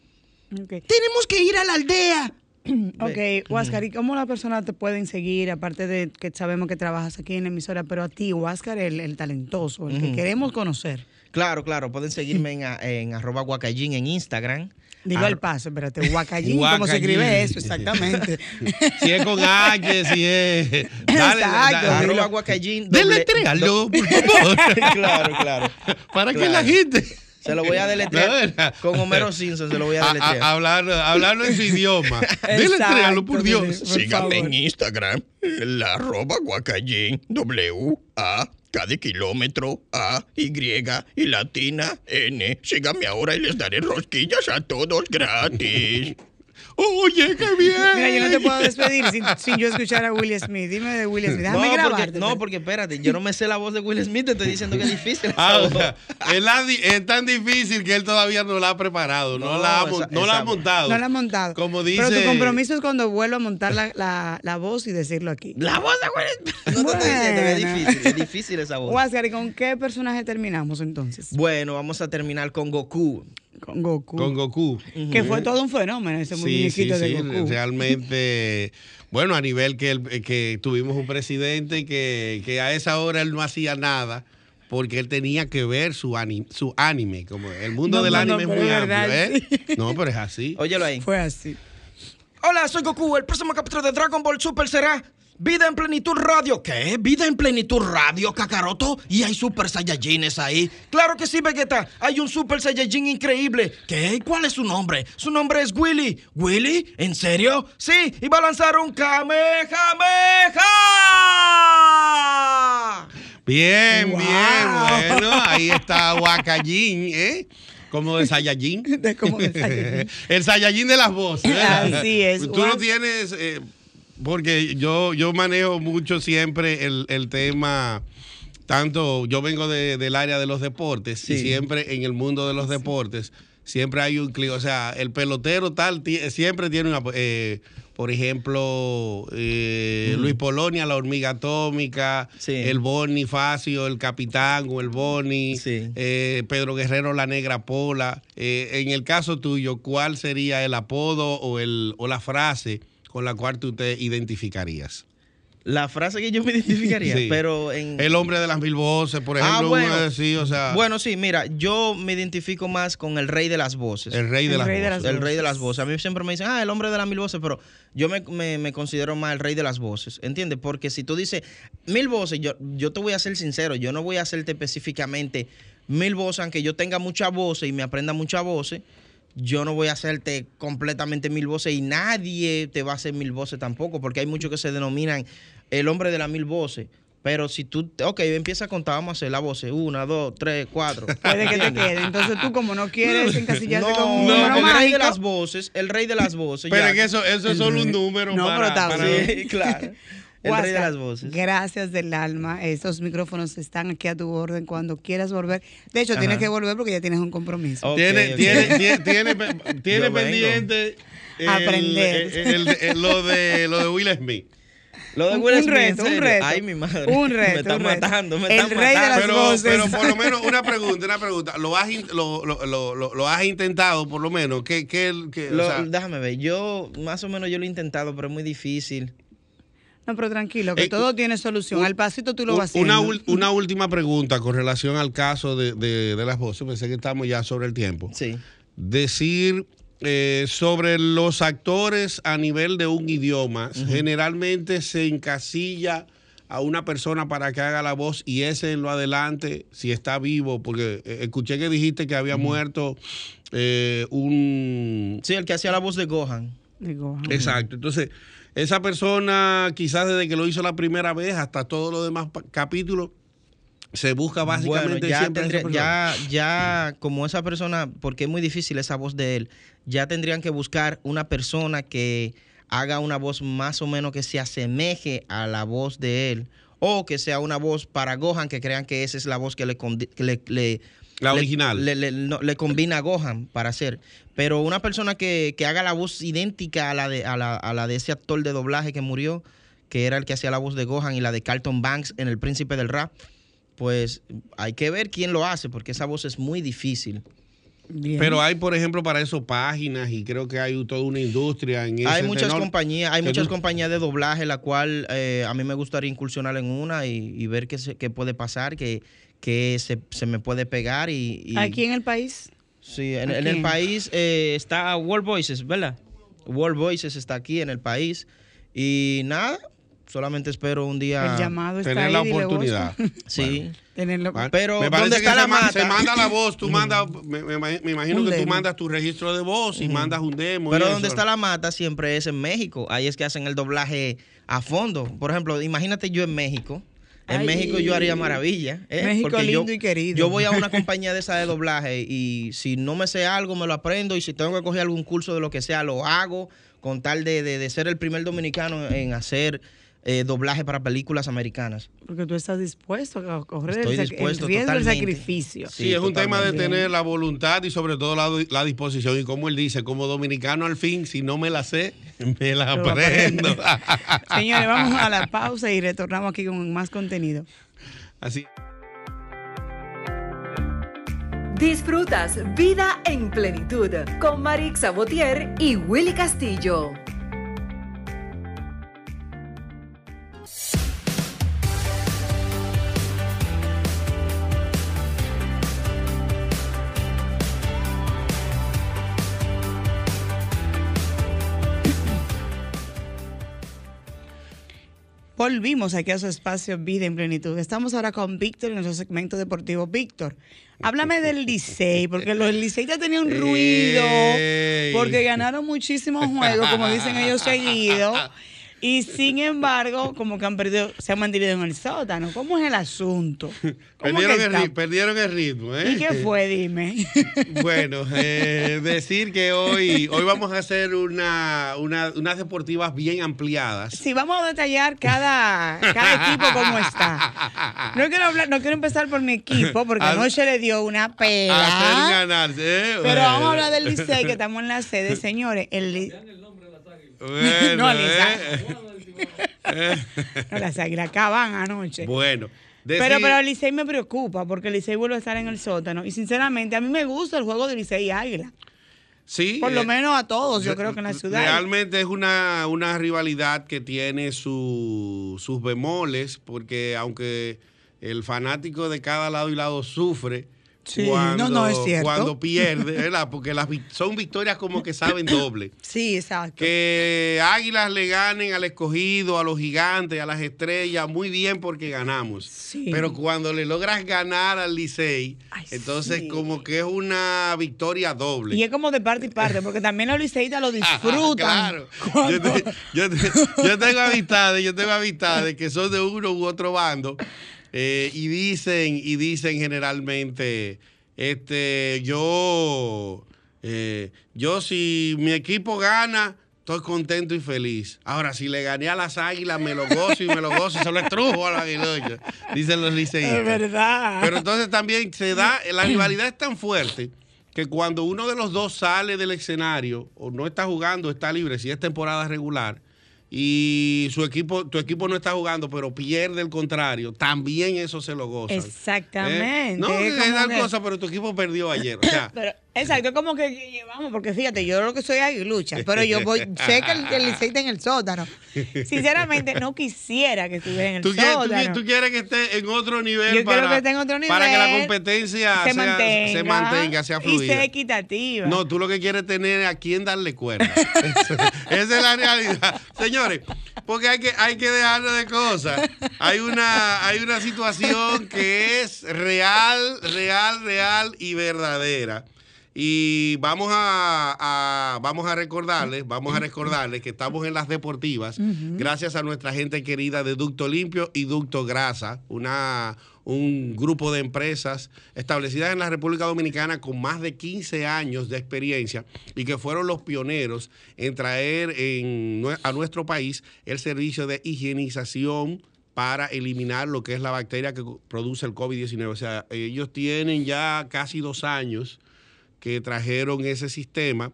Tenemos que ir a la aldea. [CLEARS THROAT] Ok, Huáscar, ¿y cómo las personas te pueden seguir? Aparte de que sabemos que trabajas aquí en la emisora, pero a ti, Huáscar, el, el talentoso, el que queremos conocer. Claro, claro, pueden seguirme en, [LAUGHS] en arroba guacallín en Instagram. Dilo Ar- al paso, espérate, Huacallín, ¿cómo se escribe eso? Exactamente. [LAUGHS] Si es con H, si es. [LAUGHS] Dale, Exacto, da- Arroba guacallín. Deletréalo, por favor. claro, claro. Para que Claro. la gente. Se lo voy a deletrear. [LAUGHS] Con Homero Simpson se lo voy a deletrear. a- hablar, hablarlo en su [LAUGHS] idioma. Deletréalo, por Dios. Síganme en Instagram, la arroba guacallín, W, A, de kilómetro, A, Y y latina, N. Síganme ahora y les daré rosquillas a todos gratis. Oye, qué bien. [LAUGHS] Mira, yo no te puedo despedir sin, sin yo escuchar a Will Smith. Dime de Will Smith. Déjame no, grabarte. porque, no, porque espérate, yo no me sé la voz de Will Smith, te estoy diciendo que es difícil. Ah, o sea, es, tan difícil que él todavía no la ha preparado, no, No, la, ha, mon- esa- no la ha esa- montado. No la ha montado. Como dice. Pero tu compromiso es cuando vuelvo a montar la, la, la voz y decirlo aquí. La voz de Will Smith. No te estoy diciendo que es Bueno. difícil, es difícil esa voz. Huáscar, ¿y con qué personaje terminamos entonces? Bueno, vamos a terminar con Goku. Con Goku. Con Goku. Que fue todo un fenómeno ese Sí, sí, muñequito de sí, Goku. realmente, bueno, a nivel que, el- que tuvimos un presidente que, que a esa hora él no hacía nada porque él tenía que ver su, ani- su anime, como el mundo No, del no, no, anime es muy amplio, verdad, ¿eh? No, pero es así. Óyelo ahí. Fue así. Hola, soy Goku. El próximo capítulo de Dragon Ball Super será Vida en Plenitud Radio. ¿Qué? ¿Vida en Plenitud Radio, Kakaroto? ¿Y hay Super Saiyajines ahí? Claro que sí, Vegeta. Hay un Super Saiyajin increíble. ¿Qué? ¿Cuál es su nombre? Su nombre es Willy. ¿Willy? ¿En serio? Sí, y va a lanzar un Kamehameha. Bien, Wow. bien, bueno, ahí está Wakajin, ¿eh? Como de Saiyajin. [LAUGHS] De como de Saiyajin. [LAUGHS] El Saiyajin de las voces. ¿verdad? Así es. Tú no tienes, eh, porque yo, yo manejo mucho siempre el, el tema, tanto yo vengo de- del área de los deportes y siempre en el mundo de los deportes, siempre hay un clic, o sea, el pelotero tal siempre tiene una... eh, por ejemplo, eh, Luis Polonia, la hormiga atómica, Sí. el Boni Facio, el capitán o el Boni, Sí. eh, Pedro Guerrero, la negra pola. Eh, en el caso tuyo, ¿cuál sería el apodo o, el, o la frase con la cual tú te identificarías? La frase que yo me identificaría, [LAUGHS] Sí. pero en... El hombre de las mil voces, por Ah, ejemplo, bueno. uno así, o sea, Bueno, sí, mira, yo me identifico más con el rey de las voces. el rey de El las rey de voces. El rey de las voces. A mí siempre me dicen, ah, el hombre de las mil voces, pero yo me, me- me considero más el rey de las voces, ¿entiendes? Porque si tú dices mil voces, yo, yo te voy a ser sincero, yo no voy a hacerte específicamente mil voces, aunque yo tenga muchas voces y me aprenda muchas voces, yo no voy a hacerte completamente mil voces y nadie te va a hacer mil voces tampoco, porque hay muchos que se denominan el hombre de las mil voces. Pero si tú, ok, empieza a contar, vamos a hacer la voz. Una, dos, tres, cuatro. [LAUGHS] Puede que te quede. Entonces tú, como no quieres encasillarte No, con un no, número el rey de las voces, el rey de las voces. Pero ya. es que eso, eso es solo un número No, para, pero está para-. Sí, claro. [LAUGHS] El rey de Huáscar, las voces. Gracias del alma. Estos micrófonos están aquí a tu orden cuando quieras volver. De hecho, tienes que volver porque ya tienes un compromiso. [LAUGHS] Tiene, tiene, tiene, tiene, pendiente el- Aprender. el- el- el- lo, de, lo de Will Smith. Lo de Un- Will un Smith, reto, ¿en un reto. Ay, mi madre. Un [LAUGHS] Me reto, están un reto. matando, me El están rey de las matando. Pero, voces. pero por lo menos una pregunta, una pregunta. ¿Lo has, in- lo, lo, lo, lo- lo has intentado por lo menos? ¿Qué, qué, qué- o sea, déjame ver, yo más o menos yo lo he intentado, pero es muy difícil. No, pero tranquilo, que Eh, todo tiene solución. Al pasito tú lo vas haciendo. una, ul- una última pregunta con relación al caso de, de- de las voces. Pensé que estamos ya sobre el tiempo. Sí. Decir eh, sobre los actores a nivel de un idioma, generalmente se encasilla a una persona para que haga la voz y ese en lo adelante, si está vivo, porque eh, escuché que dijiste que había muerto eh, un... Sí, el que hacía la voz de Gohan. Digo, ajá. Exacto, entonces esa persona quizás desde que lo hizo la primera vez hasta todos los demás capítulos, se busca básicamente Bueno, ya, siempre tendría- ya, ya como esa persona, porque es muy difícil esa voz de él, ya tendrían que buscar una persona que haga una voz más o menos que se asemeje a la voz de él. O que sea una voz para Gohan, que crean que esa es la voz que le, que le, le- La original. Le, le- no, le combina a Gohan para hacer. Pero una persona que, que haga la voz idéntica a la, de, a, la, a la de ese actor de doblaje que murió, que era el que hacía la voz de Gohan y la de Carlton Banks en El Príncipe del Rap, pues hay que ver quién lo hace, porque esa voz es muy difícil. Pero hay, por ejemplo, para eso páginas y creo que hay toda una industria en ese Hay muchas tenor. compañías, hay muchas compañías de doblaje, la cual eh, a mí me gustaría incursionar en una y, y ver qué, se- qué puede pasar, que, que se, se me puede pegar y, y- Aquí en el país. Sí, en, en el país eh, está World Voices, ¿verdad? World Voices está aquí en el país. Y nada, solamente espero un día. El llamado está Tener la ahí, oportunidad. [LAUGHS] Sí. Tenerlo. Pero, me parece ¿dónde está la ma- mata? se manda la voz, tú mandas, me, me- me imagino Un que tú mandas tu registro de voz y mandas un demo. Pero donde está la mata siempre es en México. Ahí es que hacen el doblaje a fondo. Por ejemplo, imagínate yo en México. En Ay. México yo haría maravilla. ¿eh? México Porque yo- lindo y querido. Yo voy a una [LAUGHS] compañía de esa de doblaje y si no me sé algo, me lo aprendo. Y si tengo que coger algún curso de lo que sea, lo hago con tal de, de- de ser el primer dominicano en hacer eh, doblaje para películas americanas. Porque tú estás dispuesto a correr Estoy el, dispuesto el riesgo del sacrificio. Sí, es un tema de tener la voluntad y sobre todo la, la disposición. Y como él dice, como dominicano al fin, si no me la sé, [LAUGHS] me la aprendo. [LAUGHS] Señores, vamos a la pausa y retornamos aquí con más contenido. Así. Disfrutas Vida en Plenitud con Marix Sabotier y Willy Castillo. Volvimos aquí a su espacio Vida en Plenitud. Estamos ahora con Víctor en nuestro segmento deportivo. Víctor, háblame del Licey, porque los Liceytas tenían un [LAUGHS] ruido, porque ganaron muchísimos juegos, como dicen ellos seguidos. Y sin embargo, como que han perdido, se han mantenido en el sótano. ¿Cómo es el asunto? ¿Cómo Perdieron el, perdieron ritmo. ¿eh? ¿Y qué fue? Dime. [LAUGHS] Bueno, eh, decir que hoy, hoy vamos a hacer una, una- unas deportivas bien ampliadas. Sí, vamos a detallar cada, cada equipo cómo está. No quiero, hablar, no quiero empezar por mi equipo, porque Haz- anoche le dio una pela. Hacer ganarse. ¿eh? Pero vamos a hablar del Licey, que [LAUGHS] estamos en la sede, señores. El Bueno, [LAUGHS] no, ¿eh? Licey. No, las águilas acaban anoche. Bueno, decir- Pero, pero Licey me preocupa porque Licey vuelve a estar en el sótano. Y sinceramente, a mí me gusta el juego de Licey y Águila. sí, Por lo eh, menos a todos, yo creo que en la ciudad. Realmente es una, una rivalidad que tiene su- sus bemoles, porque aunque el fanático de cada lado y lado sufre Sí, cuando, no, no, es cierto. cuando pierde, ¿verdad? Porque las, son victorias como que saben doble. Sí, exacto. Que Águilas le ganen al escogido, a los gigantes, a las estrellas, muy bien porque ganamos. Pero cuando le logras ganar al Licey, entonces sí. como que es una victoria doble. Y es como de parte y parte, porque también los liceístas lo [LAUGHS] disfrutan. Claro. Yo, te- yo te- yo tengo amistades, yo tengo amistades que son de uno u otro bando eh, y dicen y dicen generalmente, este, yo, eh, yo si mi equipo gana Estoy contento y feliz. Ahora, si le gané a las águilas, me lo gozo y me lo gozo y se lo estrujo a la aguilucha, dicen los liceístas. Es verdad. Pero entonces también se da, la rivalidad es tan fuerte que cuando uno de los dos sale del escenario o no está jugando, está libre, si es temporada regular, y su equipo, tu equipo no está jugando, pero pierde el contrario, también eso se lo goza. Exactamente. No, es es tal que- cosa, pero tu equipo perdió ayer. O sea, [COUGHS] Pero, exacto, es como que llevamos, porque fíjate, yo lo que soy aguilucha, pero yo voy, sé que el, el Licey está en el sótano. Sinceramente, no quisiera que estuviera en el tú, quieres, tú sótano. tú quieres que esté en otro nivel Yo para, que esté en otro para que la nivel, competencia se sea- mantenga, se mantenga, sea y fluida. sea equitativa. No, tú lo que quieres es tener a quién darle cuerda. [LAUGHS] Esa es la realidad. Señores, porque hay que, hay que dejarlo de cosas. Hay una, hay una situación que es real, real, real y verdadera. Y vamos a, a- vamos a recordarles, vamos a recordarles que estamos en las deportivas, gracias a nuestra gente querida de Ducto Limpio y Ducto Grasa, una, un grupo de empresas establecidas en la República Dominicana con más de 15 años de experiencia y que fueron los pioneros en traer en a nuestro país el servicio de higienización para eliminar lo que es la bacteria que produce el COVID-19. O sea, ellos tienen ya casi dos años que trajeron ese sistema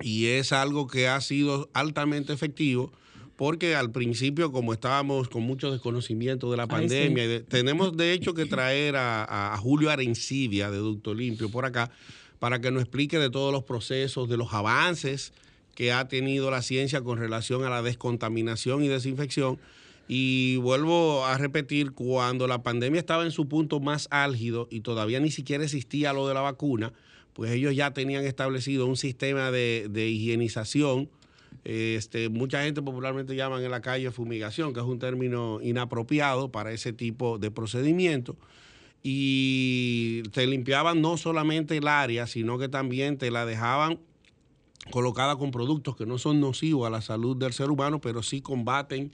y es algo que ha sido altamente efectivo porque al principio como estábamos con mucho desconocimiento de la Ay, pandemia, sí. y de- tenemos de hecho que traer a, a- a Julio Arencibia de Ducto Limpio por acá para que nos explique de todos los procesos, de los avances que ha tenido la ciencia con relación a la descontaminación y desinfección. Y vuelvo a repetir, cuando la pandemia estaba en su punto más álgido y todavía ni siquiera existía lo de la vacuna, pues ellos ya tenían establecido un sistema de, de higienización. Este, mucha gente popularmente llaman en la calle fumigación, que es un término inapropiado para ese tipo de procedimiento. Y te limpiaban no solamente el área, sino que también te la dejaban colocada con productos que no son nocivos a la salud del ser humano, pero sí combaten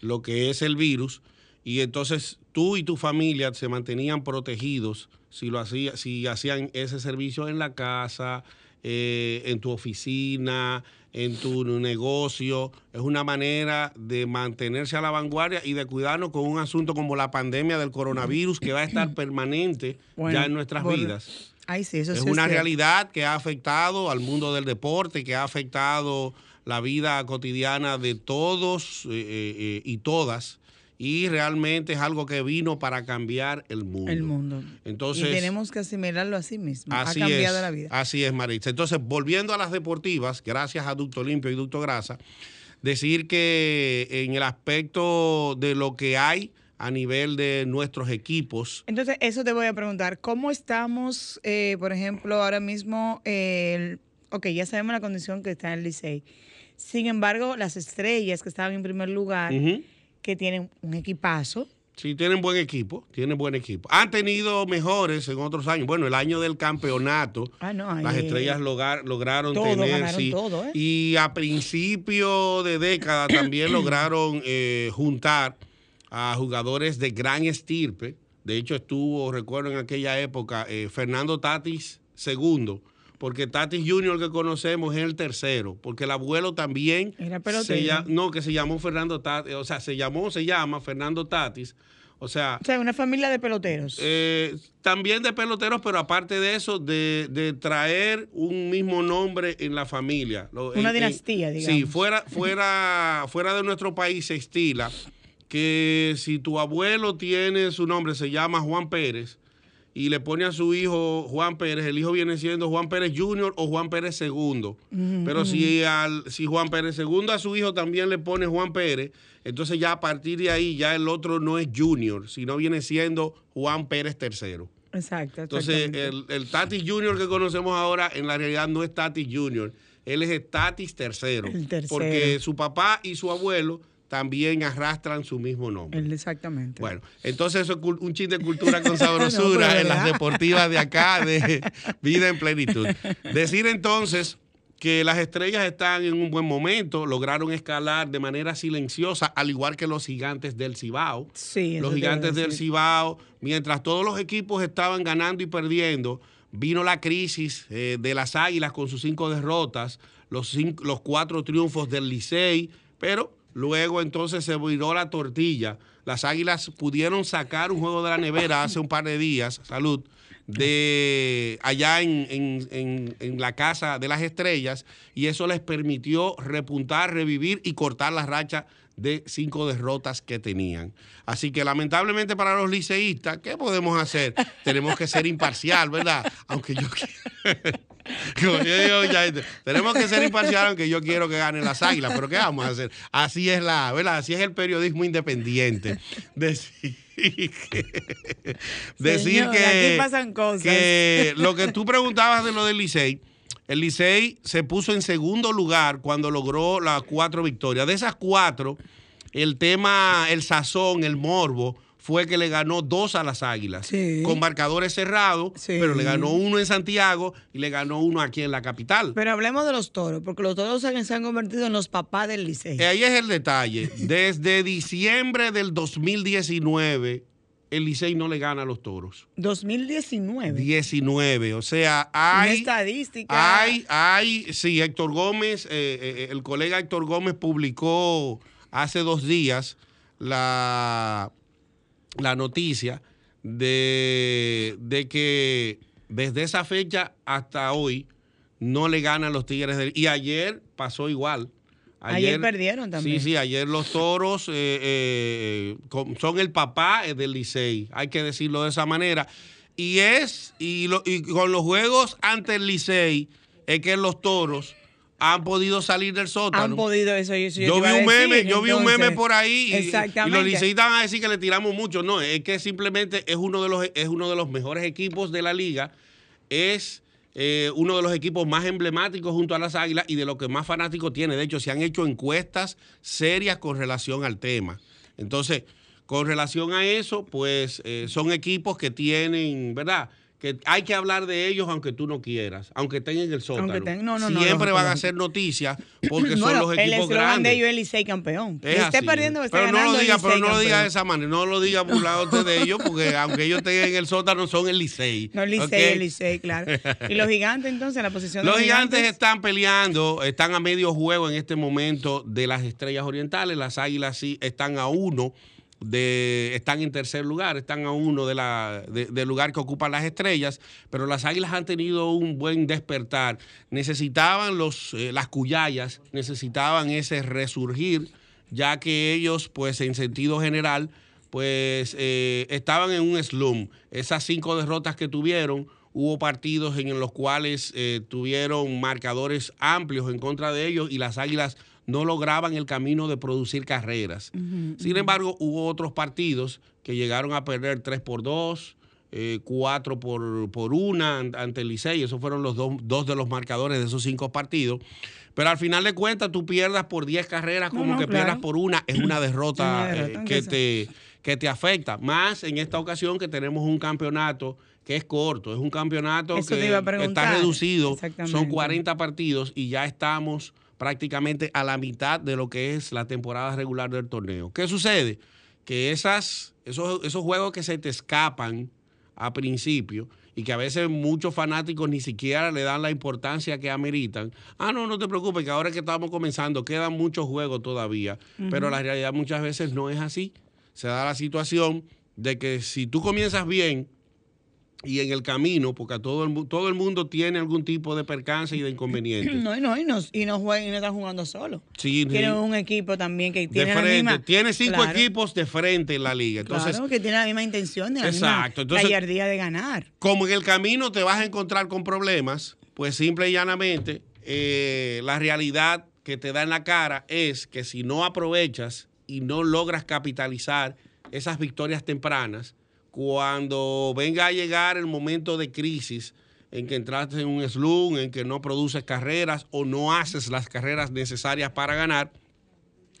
lo que es el virus. Y entonces tú y tu familia se mantenían protegidos si, lo hacía, si hacían ese servicio en la casa, eh, en tu oficina, en tu negocio. Es una manera de mantenerse a la vanguardia y de cuidarnos con un asunto como la pandemia del coronavirus que va a estar permanente Bueno, ya en nuestras por- vidas. Ay, sí, eso Es sí una realidad que ha afectado al mundo del deporte, que ha afectado la vida cotidiana de todos eh, eh, y todas. Y realmente es algo que vino para cambiar el mundo. El mundo. Entonces, y tenemos que asimilarlo así mismo. Así ha cambiado es, la vida. Así es, Maritza. Entonces, volviendo a las deportivas, gracias a Ducto Limpio y Ducto Grasa, decir que en el aspecto de lo que hay a nivel de nuestros equipos, Entonces, eso te voy a preguntar. ¿Cómo estamos, eh, por ejemplo, ahora mismo? eh, el- ok, ya sabemos la condición que está en el Licey. Sin embargo, las estrellas que estaban en primer lugar. Que tienen un equipazo. Sí, tienen buen equipo, tienen buen equipo. Han tenido mejores en otros años. Bueno, el año del campeonato, Ah, no, ahí- las estrellas logar- lograron Todo, tener, sí. todo, ¿eh? Y a principio de década [COUGHS] también lograron eh, juntar a jugadores de gran estirpe. De hecho, estuvo, recuerdo en aquella época, eh, Fernando Tatis segundo, porque Tatis Junior que conocemos es el tercero, porque el abuelo también Era se no, que se llamó Fernando Tatis, o sea, se llamó, se llama Fernando Tatis. O sea, O sea, una familia de peloteros. eh, también de peloteros, pero aparte de eso, de, de traer un mismo nombre en la familia. Una en- en- dinastía, Sí, digamos. fuera, fuera, [LAUGHS] fuera de nuestro país se estila que si tu abuelo tiene su nombre, se llama Juan Pérez, y le pone a su hijo Juan Pérez, el hijo viene siendo Juan Pérez Jr. o Juan Pérez II. Pero si, al, si Juan Pérez II a su hijo también le pone Juan Pérez, entonces ya a partir de ahí ya el otro no es Junior, sino viene siendo Juan Pérez III. Exacto. Entonces el, el Tatis Junior que conocemos ahora en la realidad no es Tatis Junior, él es Tatis III. El tercero. Porque su papá y su abuelo también arrastran su mismo nombre. Exactamente. Bueno, entonces eso es un chiste de cultura con [LAUGHS] sabrosura No, en las deportivas de acá, de [LAUGHS] vida en plenitud. Decir entonces que las estrellas están en un buen momento, lograron escalar de manera silenciosa, al igual que los gigantes del Cibao. Sí, los gigantes del. Cibao, mientras todos los equipos estaban ganando y perdiendo, vino la crisis eh, de las Águilas con sus cinco derrotas, los, cinco- los cuatro triunfos del Licey, pero luego entonces se viró la tortilla. Las Águilas pudieron sacar un juego de la nevera hace un par de días, salud, de allá en, en- en- la casa de las estrellas y eso les permitió repuntar, revivir y cortar la racha de cinco derrotas que tenían. Así que lamentablemente para los liceístas, ¿qué podemos hacer? [LAUGHS] Tenemos que ser imparcial, ¿verdad? Aunque yo [LAUGHS] como yo digo, ya, tenemos que ser imparcial aunque yo quiero que ganen las águilas, pero ¿qué vamos a hacer? Así es la, ¿verdad? Así es el periodismo independiente. [LAUGHS] Decir que, decir Señor, que, aquí pasan cosas. que lo que tú preguntabas de lo del Licey, el Licey se puso en segundo lugar cuando logró las cuatro victorias. De esas cuatro, el tema, el sazón, el morbo, fue que le ganó dos a las Águilas. Con marcadores cerrados, pero le ganó uno en Santiago y le ganó uno aquí en la capital. Pero hablemos de los toros, porque los toros se han, se han convertido en los papás del Licey. Ahí es el detalle. Desde diciembre del 2019, el Licey no le gana a los toros. 2019. 19. O sea, Una hay. estadística. Hay, hay, sí, Héctor Gómez, eh, eh, el colega Héctor Gómez publicó hace dos días la, la noticia de, de que desde esa fecha hasta hoy no le ganan los Tigres del... Y ayer pasó igual. Ayer perdieron también. Sí, sí, ayer los toros eh, eh, con- son el papá eh, del Licey, hay que decirlo de esa manera. Y es, y, lo- y con los juegos ante el Licey, es que los toros han podido salir del sótano. Han podido eso. eso Yo, vi un meme, decir, yo vi un meme por ahí y, y los liceístas van a decir que le tiramos mucho. No, es que simplemente es uno de los, es uno de los mejores equipos de la liga. Es eh, uno de los equipos más emblemáticos junto a las Águilas y de lo que más fanáticos tiene. De hecho, se han hecho encuestas serias con relación al tema. Entonces, con relación a eso, pues eh, son equipos que tienen, ¿verdad? Que hay que hablar de ellos aunque tú no quieras, aunque estén en el sótano. Estén- no, no, no, Siempre lógico, van a hacer noticias [CLEARS THROAT] porque son los el equipos eslogan grandes. de ellos es Licey campeón. Es esté perdiendo esté pero no ganando, lo el diga, pero no lo diga de esa manera, no lo diga burlándote de ellos, porque [LAUGHS] aunque ellos estén en el sótano, son el Licey. No, el Licey, ¿ok? el Licey, claro. Y los gigantes, entonces, la posición de Los gigantes están peleando, están a medio juego en este momento de las estrellas orientales. Las águilas sí están a uno de, están en tercer lugar, están a uno de la, de- del lugar que ocupan las estrellas, pero las águilas han tenido un buen despertar. Necesitaban los, eh, las cuyayas, necesitaban ese resurgir, ya que ellos, pues en sentido general, pues eh, estaban en un slum. Esas cinco derrotas que tuvieron, hubo partidos en los cuales eh, tuvieron marcadores amplios en contra de ellos y las águilas no lograban el camino de producir carreras. Sin embargo, hubo otros partidos que llegaron a perder 3 por 2, 4 por, por 1 ante el Licey. Esos fueron los dos, dos de los marcadores de esos cinco partidos. Pero al final de cuentas, tú pierdas por 10 carreras No, como no, que claro. pierdas por una, es una derrota, Una derrota, eh, que, te, que te afecta. Más en esta ocasión que tenemos un campeonato que es corto, es un campeonato Eso que está reducido, son 40 partidos y ya estamos prácticamente a la mitad de lo que es la temporada regular del torneo. ¿Qué sucede? Que esas, esos, esos juegos que se te escapan a principio y que a veces muchos fanáticos ni siquiera le dan la importancia que ameritan. Ah, no, no te preocupes, que ahora que estamos comenzando quedan muchos juegos todavía, pero la realidad muchas veces no es así. Se da la situación de que si tú comienzas bien, y en el camino, porque a todo el, todo el mundo tiene algún tipo de percance y de inconveniente. [CLEARS THROAT] No, y no, y no, y no juegan y no están jugando solo. Sí, sí. Tienen un equipo también que de tiene la misma. tiene cinco Claro, equipos de frente en la liga. Entonces, claro, que tiene la misma intención, de la Exacto, misma entonces- gallardía de ganar. como en el camino te vas a encontrar con problemas, pues simple y llanamente, eh, la realidad que te da en la cara es que si no aprovechas y no logras capitalizar esas victorias tempranas, cuando venga a llegar el momento de crisis en que entraste en un slum, en que no produces carreras o no haces las carreras necesarias para ganar,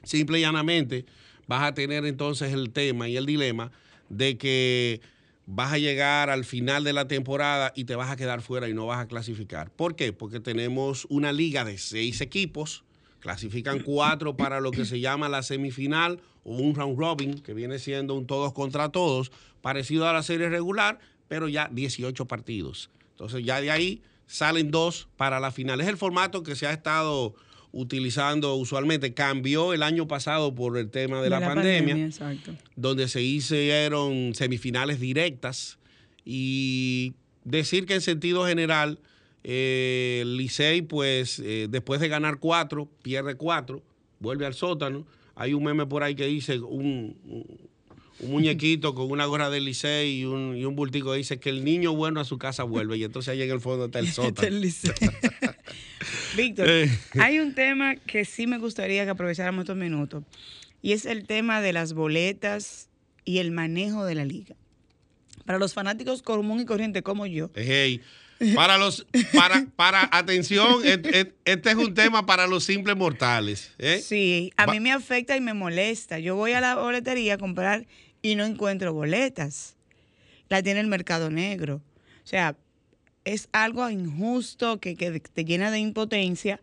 simple y llanamente vas a tener entonces el tema y el dilema de que vas a llegar al final de la temporada y te vas a quedar fuera y no vas a clasificar. ¿Por qué? Porque tenemos una liga de seis equipos, clasifican cuatro para lo que se llama la semifinal o un round robin, que viene siendo un todos contra todos, parecido a la serie regular, pero ya 18 partidos. Entonces ya de ahí salen dos para la final. Es el formato que se ha estado utilizando usualmente. Cambió el año pasado por el tema de, la, pandemia exacto. donde se hicieron semifinales directas y decir que en sentido general eh, Licey pues eh, después de ganar cuatro pierde cuatro vuelve al sótano hay un meme por ahí que dice un, un- muñequito con una gorra del Licey y un, y un bultico que dice que el niño bueno a su casa vuelve y entonces ahí en el fondo está el [LAUGHS] sótano. [LAUGHS] Víctor, Eh. hay un tema que sí me gustaría que aprovecháramos estos minutos y es el tema de las boletas y el manejo de la liga. Para los fanáticos común y corriente como yo, Hey, para los, para, para, atención, este es un tema para los simples mortales. ¿eh? Sí, a mí me afecta y me molesta. Yo voy a la boletería a comprar y no encuentro boletas. La tiene el mercado negro. O sea, es algo injusto que, que te llena de impotencia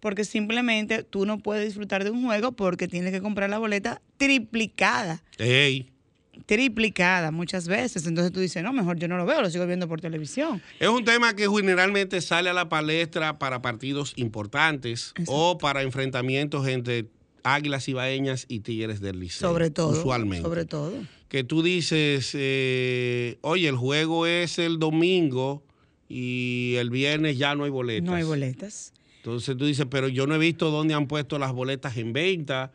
porque simplemente tú no puedes disfrutar de un juego porque tienes que comprar la boleta triplicada. Hey, Triplicada muchas veces. Entonces tú dices, no, mejor yo no lo veo, lo sigo viendo por televisión. Es un tema que generalmente sale a la palestra para partidos importantes o para enfrentamientos entre Águilas Ibaeñas y Tigres del Liceo. Sobre todo. Usualmente. Sobre todo. Que tú dices, eh, oye, el juego es el domingo y el viernes ya no hay boletas. No hay boletas. Entonces tú dices, pero yo no he visto dónde han puesto las boletas en venta.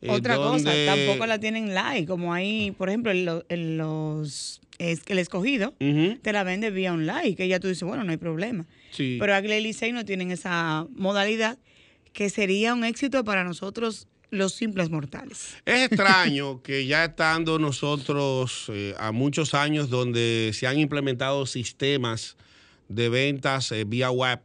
eh, Otra cosa, tampoco la tienen live, como hay, por ejemplo, en, lo- en los es el escogido te la vende vía online, que ya tú dices, bueno, no hay problema. Sí. Pero Águila y Licey no tienen esa modalidad que sería un éxito para nosotros los simples mortales. Es extraño [LAUGHS] que ya estando nosotros eh, a muchos años donde se han implementado sistemas de ventas eh, vía web,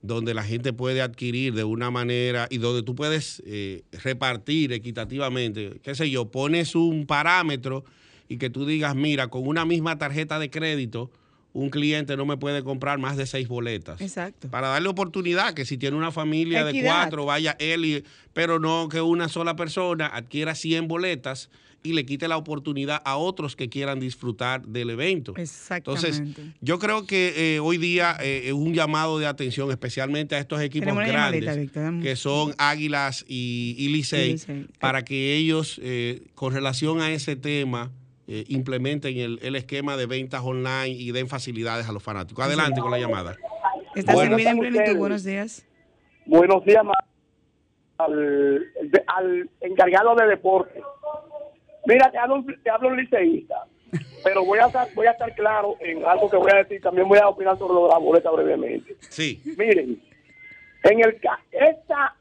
donde la gente puede adquirir de una manera y donde tú puedes eh, repartir equitativamente, qué sé yo, pones un parámetro y que tú digas, mira, con una misma tarjeta de crédito, un cliente no me puede comprar más de seis boletas. Exacto. Para darle oportunidad que si tiene una familia de cuatro, vaya él, y- pero no que una sola persona adquiera 100 boletas y le quite la oportunidad a otros que quieran disfrutar del evento. Exactamente. Entonces, yo creo que eh, hoy día eh, es un llamado de atención, especialmente a estos equipos Tenemos grandes, que son Águilas y, y Licey, Y Licey. para que ellos, eh, con relación a ese tema, eh, implementen el, el esquema de ventas online y den facilidades a los fanáticos. Adelante con la llamada. ¿Estás Bueno. en vida en plenitud? ustedes. Buenos días. Buenos días, ma- al, al encargado de deporte. Mira, te hablo, te hablo un liceísta, pero voy a, estar, voy a estar claro en algo que voy a decir. También voy a opinar sobre lo de la boleta brevemente. Sí. Miren, en el esta,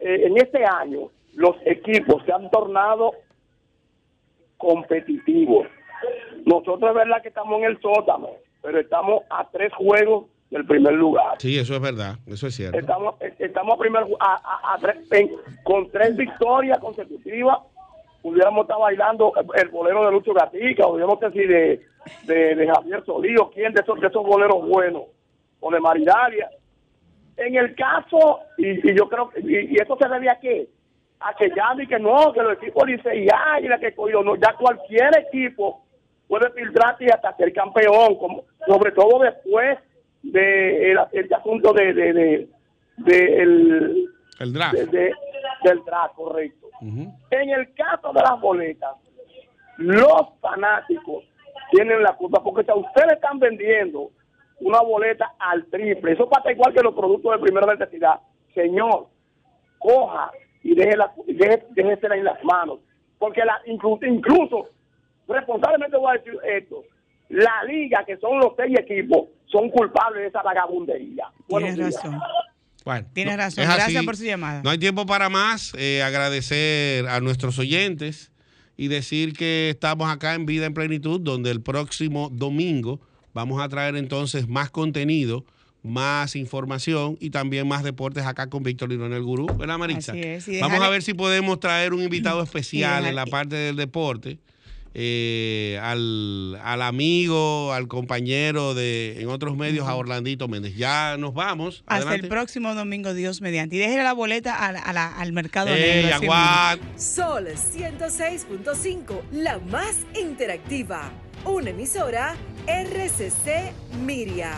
eh, en este año los equipos se han tornado competitivos. Nosotros es verdad que estamos en el sótano, pero estamos a tres juegos del primer lugar. Sí, eso es verdad, eso es cierto. Estamos, eh, estamos a primer, a, a- a tres- en- con tres victorias consecutivas. Pudiéramos estar bailando el bolero de Lucho Gatica, o pudiéramos decir de, de, de Javier Solío, quién de esos, de esos boleros buenos, o de Maridalia. En el caso, y, y yo creo que, y, y eso se debe a qué? A que ya que no, que los equipos dicen, ya, y la que cogió, no, ya cualquier equipo puede filtrarte y hasta ser campeón, como, sobre todo después de el, el asunto de, de, de, de el, El draft. de- de- del draft, correcto. En el caso de las boletas, los fanáticos tienen la culpa porque si a usted le están vendiendo una boleta al triple, eso pasa igual que los productos de primera necesidad. Señor, coja y déjela, deje, déjesela en las manos. Porque la, incluso, incluso, responsablemente voy a decir esto, la liga, que son los seis equipos, son culpables de esa vagabundería. Tienes razón. Bueno, Tienes no, razón. es Gracias así. por su llamada. No hay tiempo para más. Eh, agradecer a nuestros oyentes y decir que estamos acá en Vida en Plenitud, donde el próximo domingo vamos a traer entonces más contenido, más información y también más deportes acá con Víctor Lino el Gurú. ¿Verdad, Maritza? Así es, y Vamos a ver si podemos traer un invitado [CLEARS THROAT] especial en la parte del deporte. eh, al, al amigo, al compañero de en otros medios, a Orlandito Méndez. Ya nos vamos. Hasta Adelante. el próximo domingo, Dios mediante. Y déjele la boleta a la- a la- al mercado Ey, negro. Sol 106.5, la más interactiva. Una emisora RCC Miria.